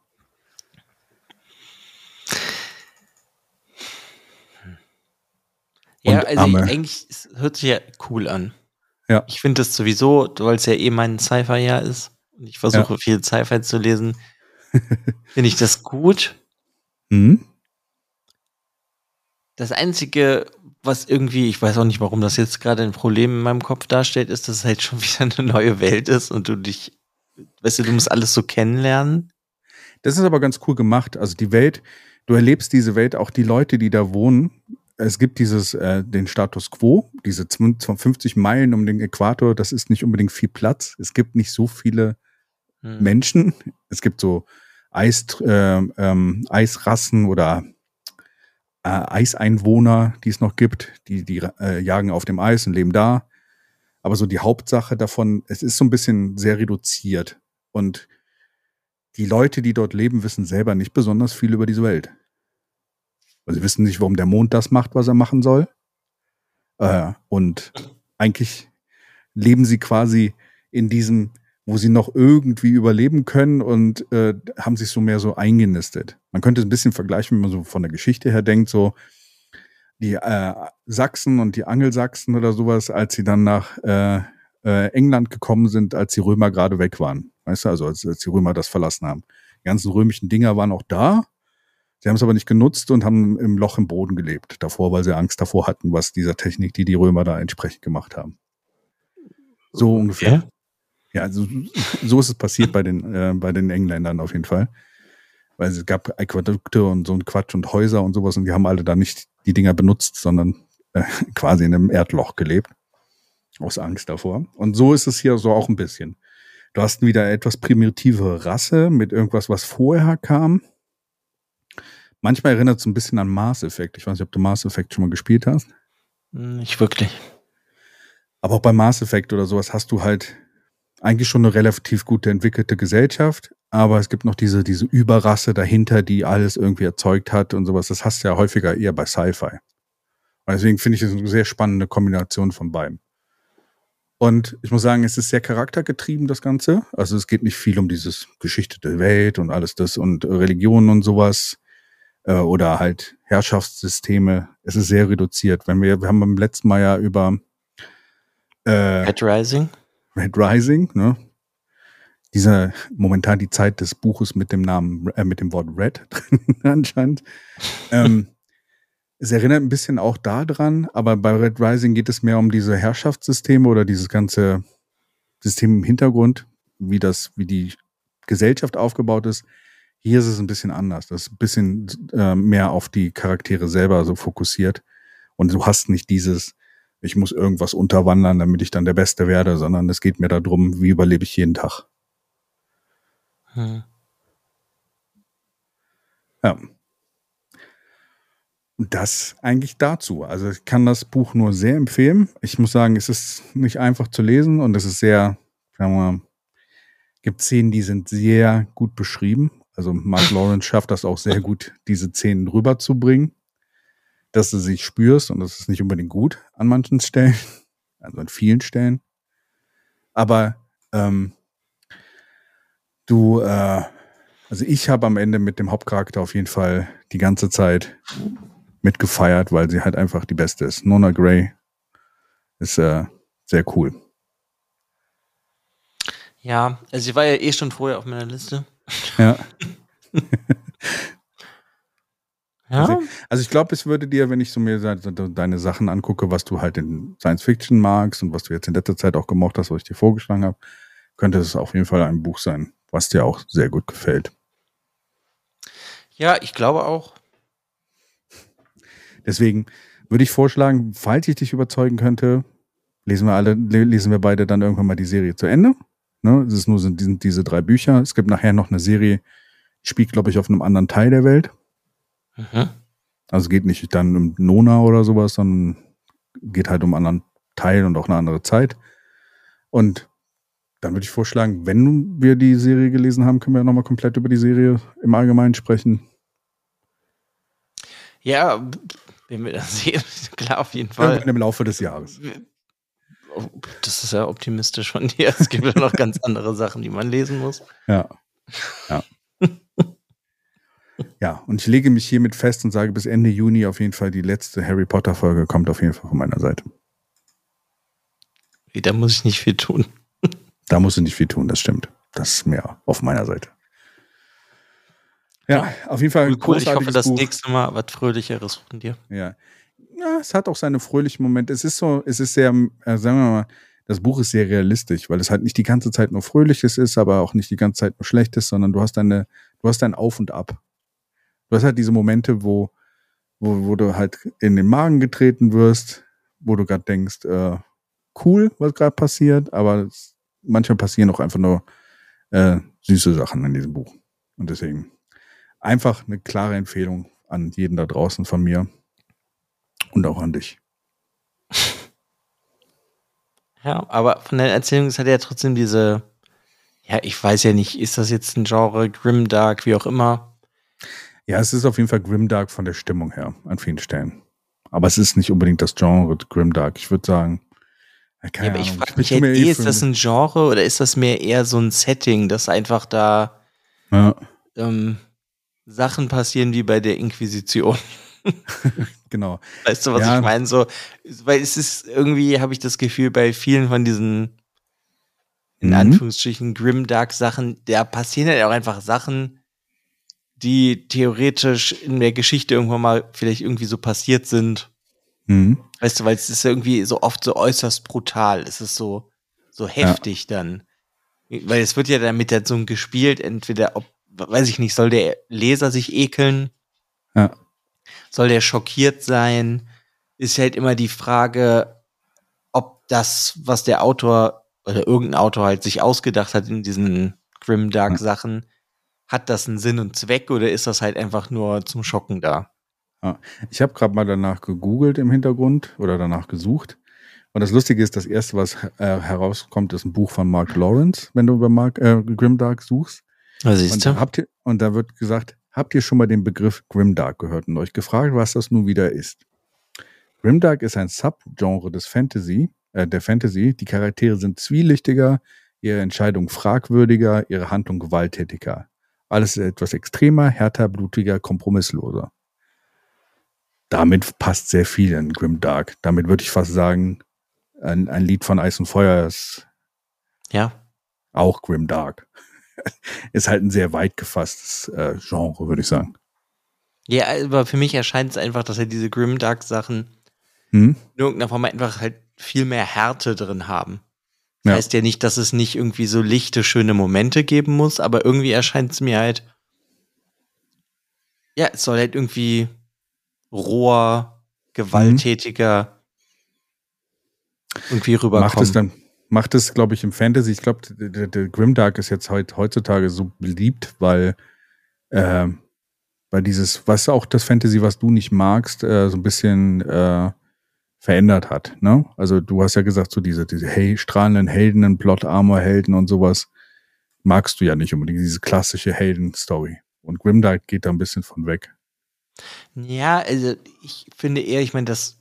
Ja, also ich, eigentlich hört sich ja cool an. Ja. Ich finde das sowieso, weil es ja eh mein Sci-Fi-Jahr ist und ich versuche ja. viel Sci-Fi zu lesen, finde ich das gut. Mhm. Das Einzige, was irgendwie, ich weiß auch nicht, warum das jetzt gerade ein Problem in meinem Kopf darstellt, ist, dass es halt schon wieder eine neue Welt ist und du dich, weißt du, du musst alles so kennenlernen. Das ist aber ganz cool gemacht. Also die Welt, du erlebst diese Welt, auch die Leute, die da wohnen. Es gibt dieses, äh, den Status quo, diese 50 Meilen um den Äquator, das ist nicht unbedingt viel Platz. Es gibt nicht so viele hm. Menschen. Es gibt so Eis, äh, ähm, Eisrassen oder äh, Eiseinwohner, die es noch gibt, die, die äh, jagen auf dem Eis und leben da. Aber so die Hauptsache davon, es ist so ein bisschen sehr reduziert. Und die Leute, die dort leben, wissen selber nicht besonders viel über diese Welt. Also sie wissen nicht, warum der Mond das macht, was er machen soll. Äh, und eigentlich leben sie quasi in diesem wo sie noch irgendwie überleben können und äh, haben sich so mehr so eingenistet. Man könnte es ein bisschen vergleichen, wenn man so von der Geschichte her denkt, so die äh, Sachsen und die Angelsachsen oder sowas, als sie dann nach äh, äh, England gekommen sind, als die Römer gerade weg waren. Weißt du, also als, als die Römer das verlassen haben. Die ganzen römischen Dinger waren auch da. Sie haben es aber nicht genutzt und haben im Loch im Boden gelebt davor, weil sie Angst davor hatten, was dieser Technik, die die Römer da entsprechend gemacht haben. So ungefähr. Ja? Ja, also so ist es passiert bei den, äh, bei den Engländern auf jeden Fall. weil es gab Aquädukte und so ein Quatsch und Häuser und sowas und die haben alle da nicht die Dinger benutzt, sondern äh, quasi in einem Erdloch gelebt. Aus Angst davor. Und so ist es hier so auch ein bisschen. Du hast wieder etwas primitive Rasse mit irgendwas, was vorher kam. Manchmal erinnert es ein bisschen an Mars Effect. Ich weiß nicht, ob du Mars Effect schon mal gespielt hast. Nicht wirklich. Aber auch bei Mass Effect oder sowas hast du halt eigentlich schon eine relativ gute entwickelte Gesellschaft, aber es gibt noch diese, diese Überrasse dahinter, die alles irgendwie erzeugt hat und sowas. Das hast du ja häufiger eher bei Sci-Fi. Deswegen finde ich es eine sehr spannende Kombination von beiden. Und ich muss sagen, es ist sehr charaktergetrieben, das Ganze. Also es geht nicht viel um dieses Geschichte der Welt und alles das und Religionen und sowas äh, oder halt Herrschaftssysteme. Es ist sehr reduziert. Wenn wir, wir haben beim letzten Mal ja über äh, Red Rising. Red Rising, ne? Dieser momentan die Zeit des Buches mit dem Namen, äh, mit dem Wort Red drin anscheinend. ähm, es erinnert ein bisschen auch daran, aber bei Red Rising geht es mehr um diese Herrschaftssysteme oder dieses ganze System im Hintergrund, wie das, wie die Gesellschaft aufgebaut ist. Hier ist es ein bisschen anders. Das ist ein bisschen äh, mehr auf die Charaktere selber so fokussiert. Und du hast nicht dieses, ich muss irgendwas unterwandern, damit ich dann der Beste werde, sondern es geht mir darum, wie überlebe ich jeden Tag. Hm. Ja. Und das eigentlich dazu. Also ich kann das Buch nur sehr empfehlen. Ich muss sagen, es ist nicht einfach zu lesen und es ist sehr, sagen wir mal, gibt Szenen, die sind sehr gut beschrieben. Also Mark Lawrence schafft das auch sehr gut, diese Szenen rüberzubringen dass du sie spürst und das ist nicht unbedingt gut an manchen Stellen, also an vielen Stellen. Aber ähm, du, äh, also ich habe am Ende mit dem Hauptcharakter auf jeden Fall die ganze Zeit mitgefeiert, weil sie halt einfach die beste ist. Nona Gray ist äh, sehr cool. Ja, also sie war ja eh schon vorher auf meiner Liste. Ja. Ja. Also, ich glaube, es würde dir, wenn ich so mir deine Sachen angucke, was du halt in Science Fiction magst und was du jetzt in letzter Zeit auch gemocht hast, was ich dir vorgeschlagen habe, könnte es auf jeden Fall ein Buch sein, was dir auch sehr gut gefällt. Ja, ich glaube auch. Deswegen würde ich vorschlagen, falls ich dich überzeugen könnte, lesen wir alle, lesen wir beide dann irgendwann mal die Serie zu Ende. Ne? Es ist nur sind diese drei Bücher. Es gibt nachher noch eine Serie, spielt, glaube ich, auf einem anderen Teil der Welt. Mhm. Also es geht nicht dann um Nona oder sowas, sondern geht halt um einen anderen Teil und auch eine andere Zeit. Und dann würde ich vorschlagen, wenn wir die Serie gelesen haben, können wir nochmal komplett über die Serie im Allgemeinen sprechen. Ja, wenn wir das sehen, klar, auf jeden Fall. Irgendwann im Laufe des Jahres. Das ist ja optimistisch von dir. Es gibt ja noch ganz andere Sachen, die man lesen muss. Ja. Ja. Ja, und ich lege mich hiermit fest und sage, bis Ende Juni auf jeden Fall die letzte Harry Potter Folge kommt auf jeden Fall von meiner Seite. Da muss ich nicht viel tun. Da musst du nicht viel tun, das stimmt. Das ist mehr auf meiner Seite. Ja, ja. auf jeden Fall. Cool. Ich hoffe, das Buch. nächste Mal was Fröhlicheres von dir. Ja. Ja. es hat auch seine fröhlichen Momente. Es ist so, es ist sehr, äh, sagen wir mal, das Buch ist sehr realistisch, weil es halt nicht die ganze Zeit nur Fröhliches ist, aber auch nicht die ganze Zeit nur Schlechtes, sondern du hast eine, du hast ein Auf und Ab. Du hast halt diese Momente, wo, wo, wo du halt in den Magen getreten wirst, wo du gerade denkst, äh, cool, was gerade passiert, aber es, manchmal passieren auch einfach nur äh, süße Sachen in diesem Buch. Und deswegen einfach eine klare Empfehlung an jeden da draußen von mir und auch an dich. Ja, aber von der Erzählung es hat ja trotzdem diese, ja, ich weiß ja nicht, ist das jetzt ein Genre, Grimdark, wie auch immer. Ja, es ist auf jeden Fall Grimdark von der Stimmung her, an vielen Stellen. Aber es ist nicht unbedingt das Genre Grimdark. Ich würde sagen, keine ja, aber ich frage mich halt eh, ist das ein Genre oder ist das mehr eher so ein Setting, dass einfach da ja. ähm, Sachen passieren wie bei der Inquisition? genau. Weißt du, was ja. ich meine? So, weil es ist irgendwie, habe ich das Gefühl, bei vielen von diesen in mhm. Anführungsstrichen Grimdark Sachen, da passieren halt auch einfach Sachen, die theoretisch in der Geschichte irgendwann mal vielleicht irgendwie so passiert sind. Mhm. Weißt du, weil es ist irgendwie so oft so äußerst brutal. Es ist so, so heftig ja. dann. Weil es wird ja damit dann so gespielt, entweder ob, weiß ich nicht, soll der Leser sich ekeln? Ja. Soll der schockiert sein? Ist halt immer die Frage, ob das, was der Autor oder irgendein Autor halt sich ausgedacht hat in diesen Grimdark Sachen, hat das einen Sinn und Zweck oder ist das halt einfach nur zum Schocken da? Ja. Ich habe gerade mal danach gegoogelt im Hintergrund oder danach gesucht. Und das Lustige ist, das erste, was äh, herauskommt, ist ein Buch von Mark Lawrence, wenn du über Mark, äh, Grimdark suchst. Was siehst und, habt ihr, und da wird gesagt, habt ihr schon mal den Begriff Grimdark gehört und euch gefragt, was das nun wieder ist? Grimdark ist ein Subgenre des Fantasy, äh, der Fantasy. Die Charaktere sind zwielichtiger, ihre Entscheidungen fragwürdiger, ihre Handlung gewalttätiger. Alles ist etwas extremer, härter, blutiger, kompromissloser. Damit passt sehr viel in Grimdark. Damit würde ich fast sagen, ein, ein Lied von Eis und Feuer ist ja auch Grimdark. ist halt ein sehr weit gefasstes äh, Genre, würde ich sagen. Ja, aber für mich erscheint es einfach, dass er diese Grimdark-Sachen hm? in irgendeiner Form einfach halt viel mehr Härte drin haben. Ja. Heißt ja nicht, dass es nicht irgendwie so lichte, schöne Momente geben muss, aber irgendwie erscheint es mir halt, ja, es soll halt irgendwie roher, gewalttätiger mhm. irgendwie rüberkommen. Macht es dann, macht es, glaube ich, im Fantasy, ich glaube, der, der Grimdark ist jetzt heut, heutzutage so beliebt, weil, äh, weil dieses, was auch das Fantasy, was du nicht magst, äh, so ein bisschen äh, verändert hat. Ne? Also du hast ja gesagt, so diese, diese hey, strahlenden Helden, Plot-Armor-Helden und sowas magst du ja nicht unbedingt, diese klassische Helden-Story. Und Grimdark geht da ein bisschen von weg. Ja, also ich finde eher, ich meine, das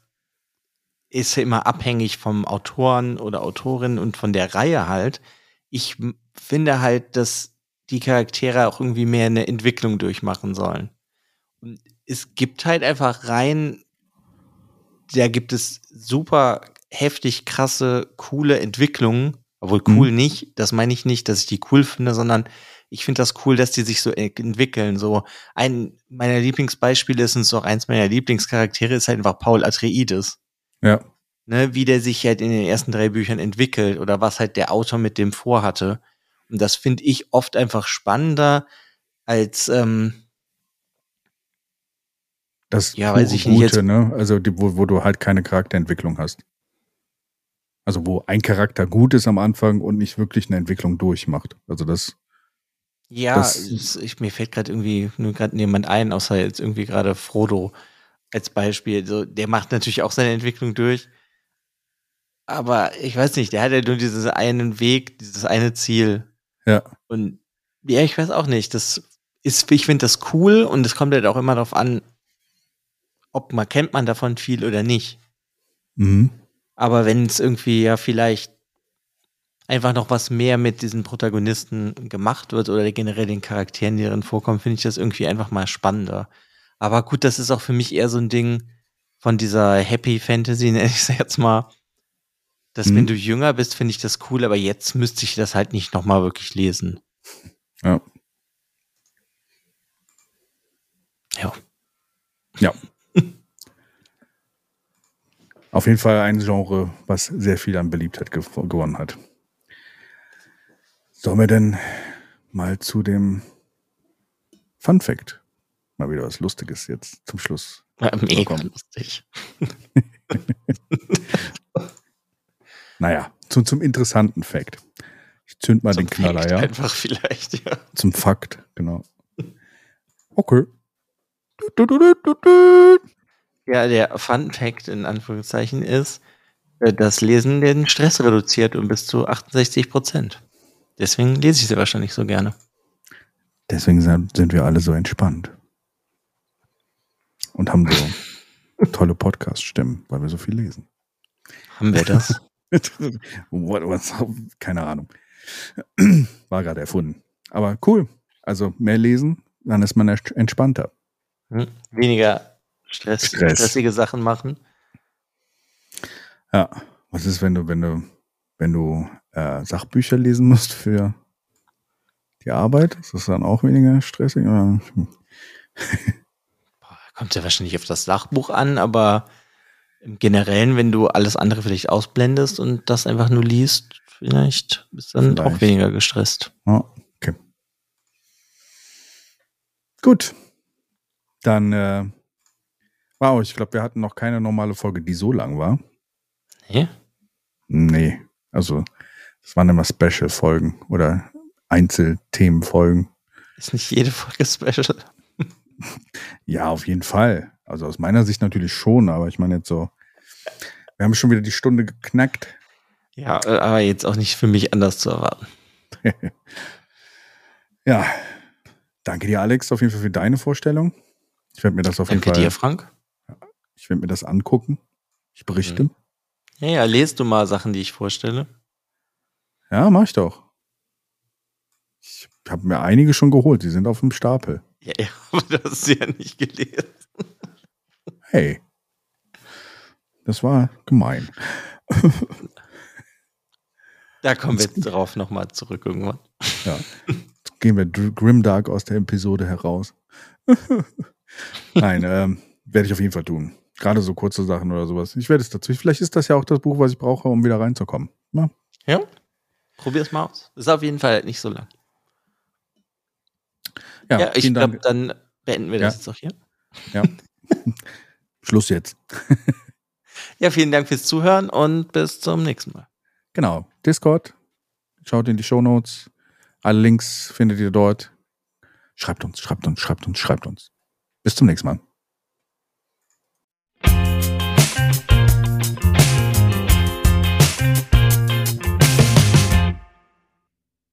ist ja immer abhängig vom Autoren oder Autorin und von der Reihe halt. Ich finde halt, dass die Charaktere auch irgendwie mehr eine Entwicklung durchmachen sollen. Und es gibt halt einfach rein, da gibt es super heftig krasse, coole Entwicklungen. Obwohl cool mhm. nicht, das meine ich nicht, dass ich die cool finde, sondern ich finde das cool, dass die sich so entwickeln. So ein meiner Lieblingsbeispiele ist und so auch eins meiner Lieblingscharaktere ist halt einfach Paul Atreides. Ja. Ne, wie der sich halt in den ersten drei Büchern entwickelt oder was halt der Autor mit dem vorhatte. Und das finde ich oft einfach spannender als ähm, das ja, weiß ich Gute, nicht jetzt, ne? Also die, wo, wo du halt keine Charakterentwicklung hast. Also wo ein Charakter gut ist am Anfang und nicht wirklich eine Entwicklung durchmacht. Also das ja, das, ich, mir fällt gerade irgendwie nur gerade niemand ein, außer jetzt irgendwie gerade Frodo als Beispiel. So, der macht natürlich auch seine Entwicklung durch. Aber ich weiß nicht, der hat ja nur diesen einen Weg, dieses eine Ziel. Ja. Und ja, ich weiß auch nicht. Das ist, ich finde das cool und es kommt halt auch immer darauf an, ob man kennt man davon viel oder nicht. Mhm. Aber wenn es irgendwie ja vielleicht einfach noch was mehr mit diesen Protagonisten gemacht wird oder generell den Charakteren, die darin vorkommen, finde ich das irgendwie einfach mal spannender. Aber gut, das ist auch für mich eher so ein Ding von dieser Happy Fantasy, nenne ich es jetzt mal. Dass hm. wenn du jünger bist, finde ich das cool, aber jetzt müsste ich das halt nicht nochmal wirklich lesen. Ja. Ja. Ja. Auf jeden Fall ein Genre, was sehr viel an Beliebtheit gewonnen hat. Sollen wir denn mal zu dem Fun Fact? Mal wieder was Lustiges jetzt zum Schluss. Ja, mega kommen. lustig. naja, zum, zum interessanten Fact. Ich zünd mal zum den Knaller, Fact ja. Einfach vielleicht, ja. Zum Fakt, genau. Okay. Ja, der Fun Fact in Anführungszeichen ist, äh, dass Lesen den Stress reduziert um bis zu 68 Prozent. Deswegen lese ich sie wahrscheinlich so gerne. Deswegen sind wir alle so entspannt. Und haben so tolle Podcast-Stimmen, weil wir so viel lesen. Haben wir das? Keine Ahnung. War gerade erfunden. Aber cool. Also mehr lesen, dann ist man entspannter. Hm? Weniger Stress, Stress, stressige Sachen machen. Ja. Was ist, wenn du, wenn du, wenn du äh, Sachbücher lesen musst für die Arbeit? Ist das dann auch weniger stressig? Kommt ja wahrscheinlich auf das Sachbuch an, aber im Generellen, wenn du alles andere vielleicht ausblendest und das einfach nur liest, vielleicht bist du dann vielleicht. auch weniger gestresst. Ja, okay. Gut. Dann, äh, wow, ich glaube, wir hatten noch keine normale Folge, die so lang war. Nee? Nee. Also, das waren immer Special-Folgen oder Einzelthemenfolgen. Ist nicht jede Folge special. Ja, auf jeden Fall. Also aus meiner Sicht natürlich schon, aber ich meine jetzt so, wir haben schon wieder die Stunde geknackt. Ja, aber jetzt auch nicht für mich anders zu erwarten. Ja, danke dir, Alex, auf jeden Fall für deine Vorstellung. Ich werde mir das auf jeden Danke Fall, dir, Frank. ich werde mir das angucken. Ich berichte. Mhm. Ja, ja, lest du mal Sachen, die ich vorstelle. Ja, mach ich doch. Ich habe mir einige schon geholt, die sind auf dem Stapel. Ja, ja, aber das ja nicht gelesen. Hey. Das war gemein. Da kommen wir jetzt drauf nochmal zurück irgendwann. Ja. Jetzt gehen wir Grimdark aus der Episode heraus. Nein, ähm, werde ich auf jeden Fall tun. Gerade so kurze Sachen oder sowas. Ich werde es dazu. Vielleicht ist das ja auch das Buch, was ich brauche, um wieder reinzukommen. Ja. Ja? Probier's mal aus. Ist auf jeden Fall nicht so lang. Ja, Ja, ich glaube, dann beenden wir das jetzt auch hier. Ja. Schluss jetzt. Ja, vielen Dank fürs Zuhören und bis zum nächsten Mal. Genau. Discord. Schaut in die Shownotes. Alle Links findet ihr dort. Schreibt uns, schreibt uns, schreibt uns, schreibt uns. Bis zum nächsten Mal.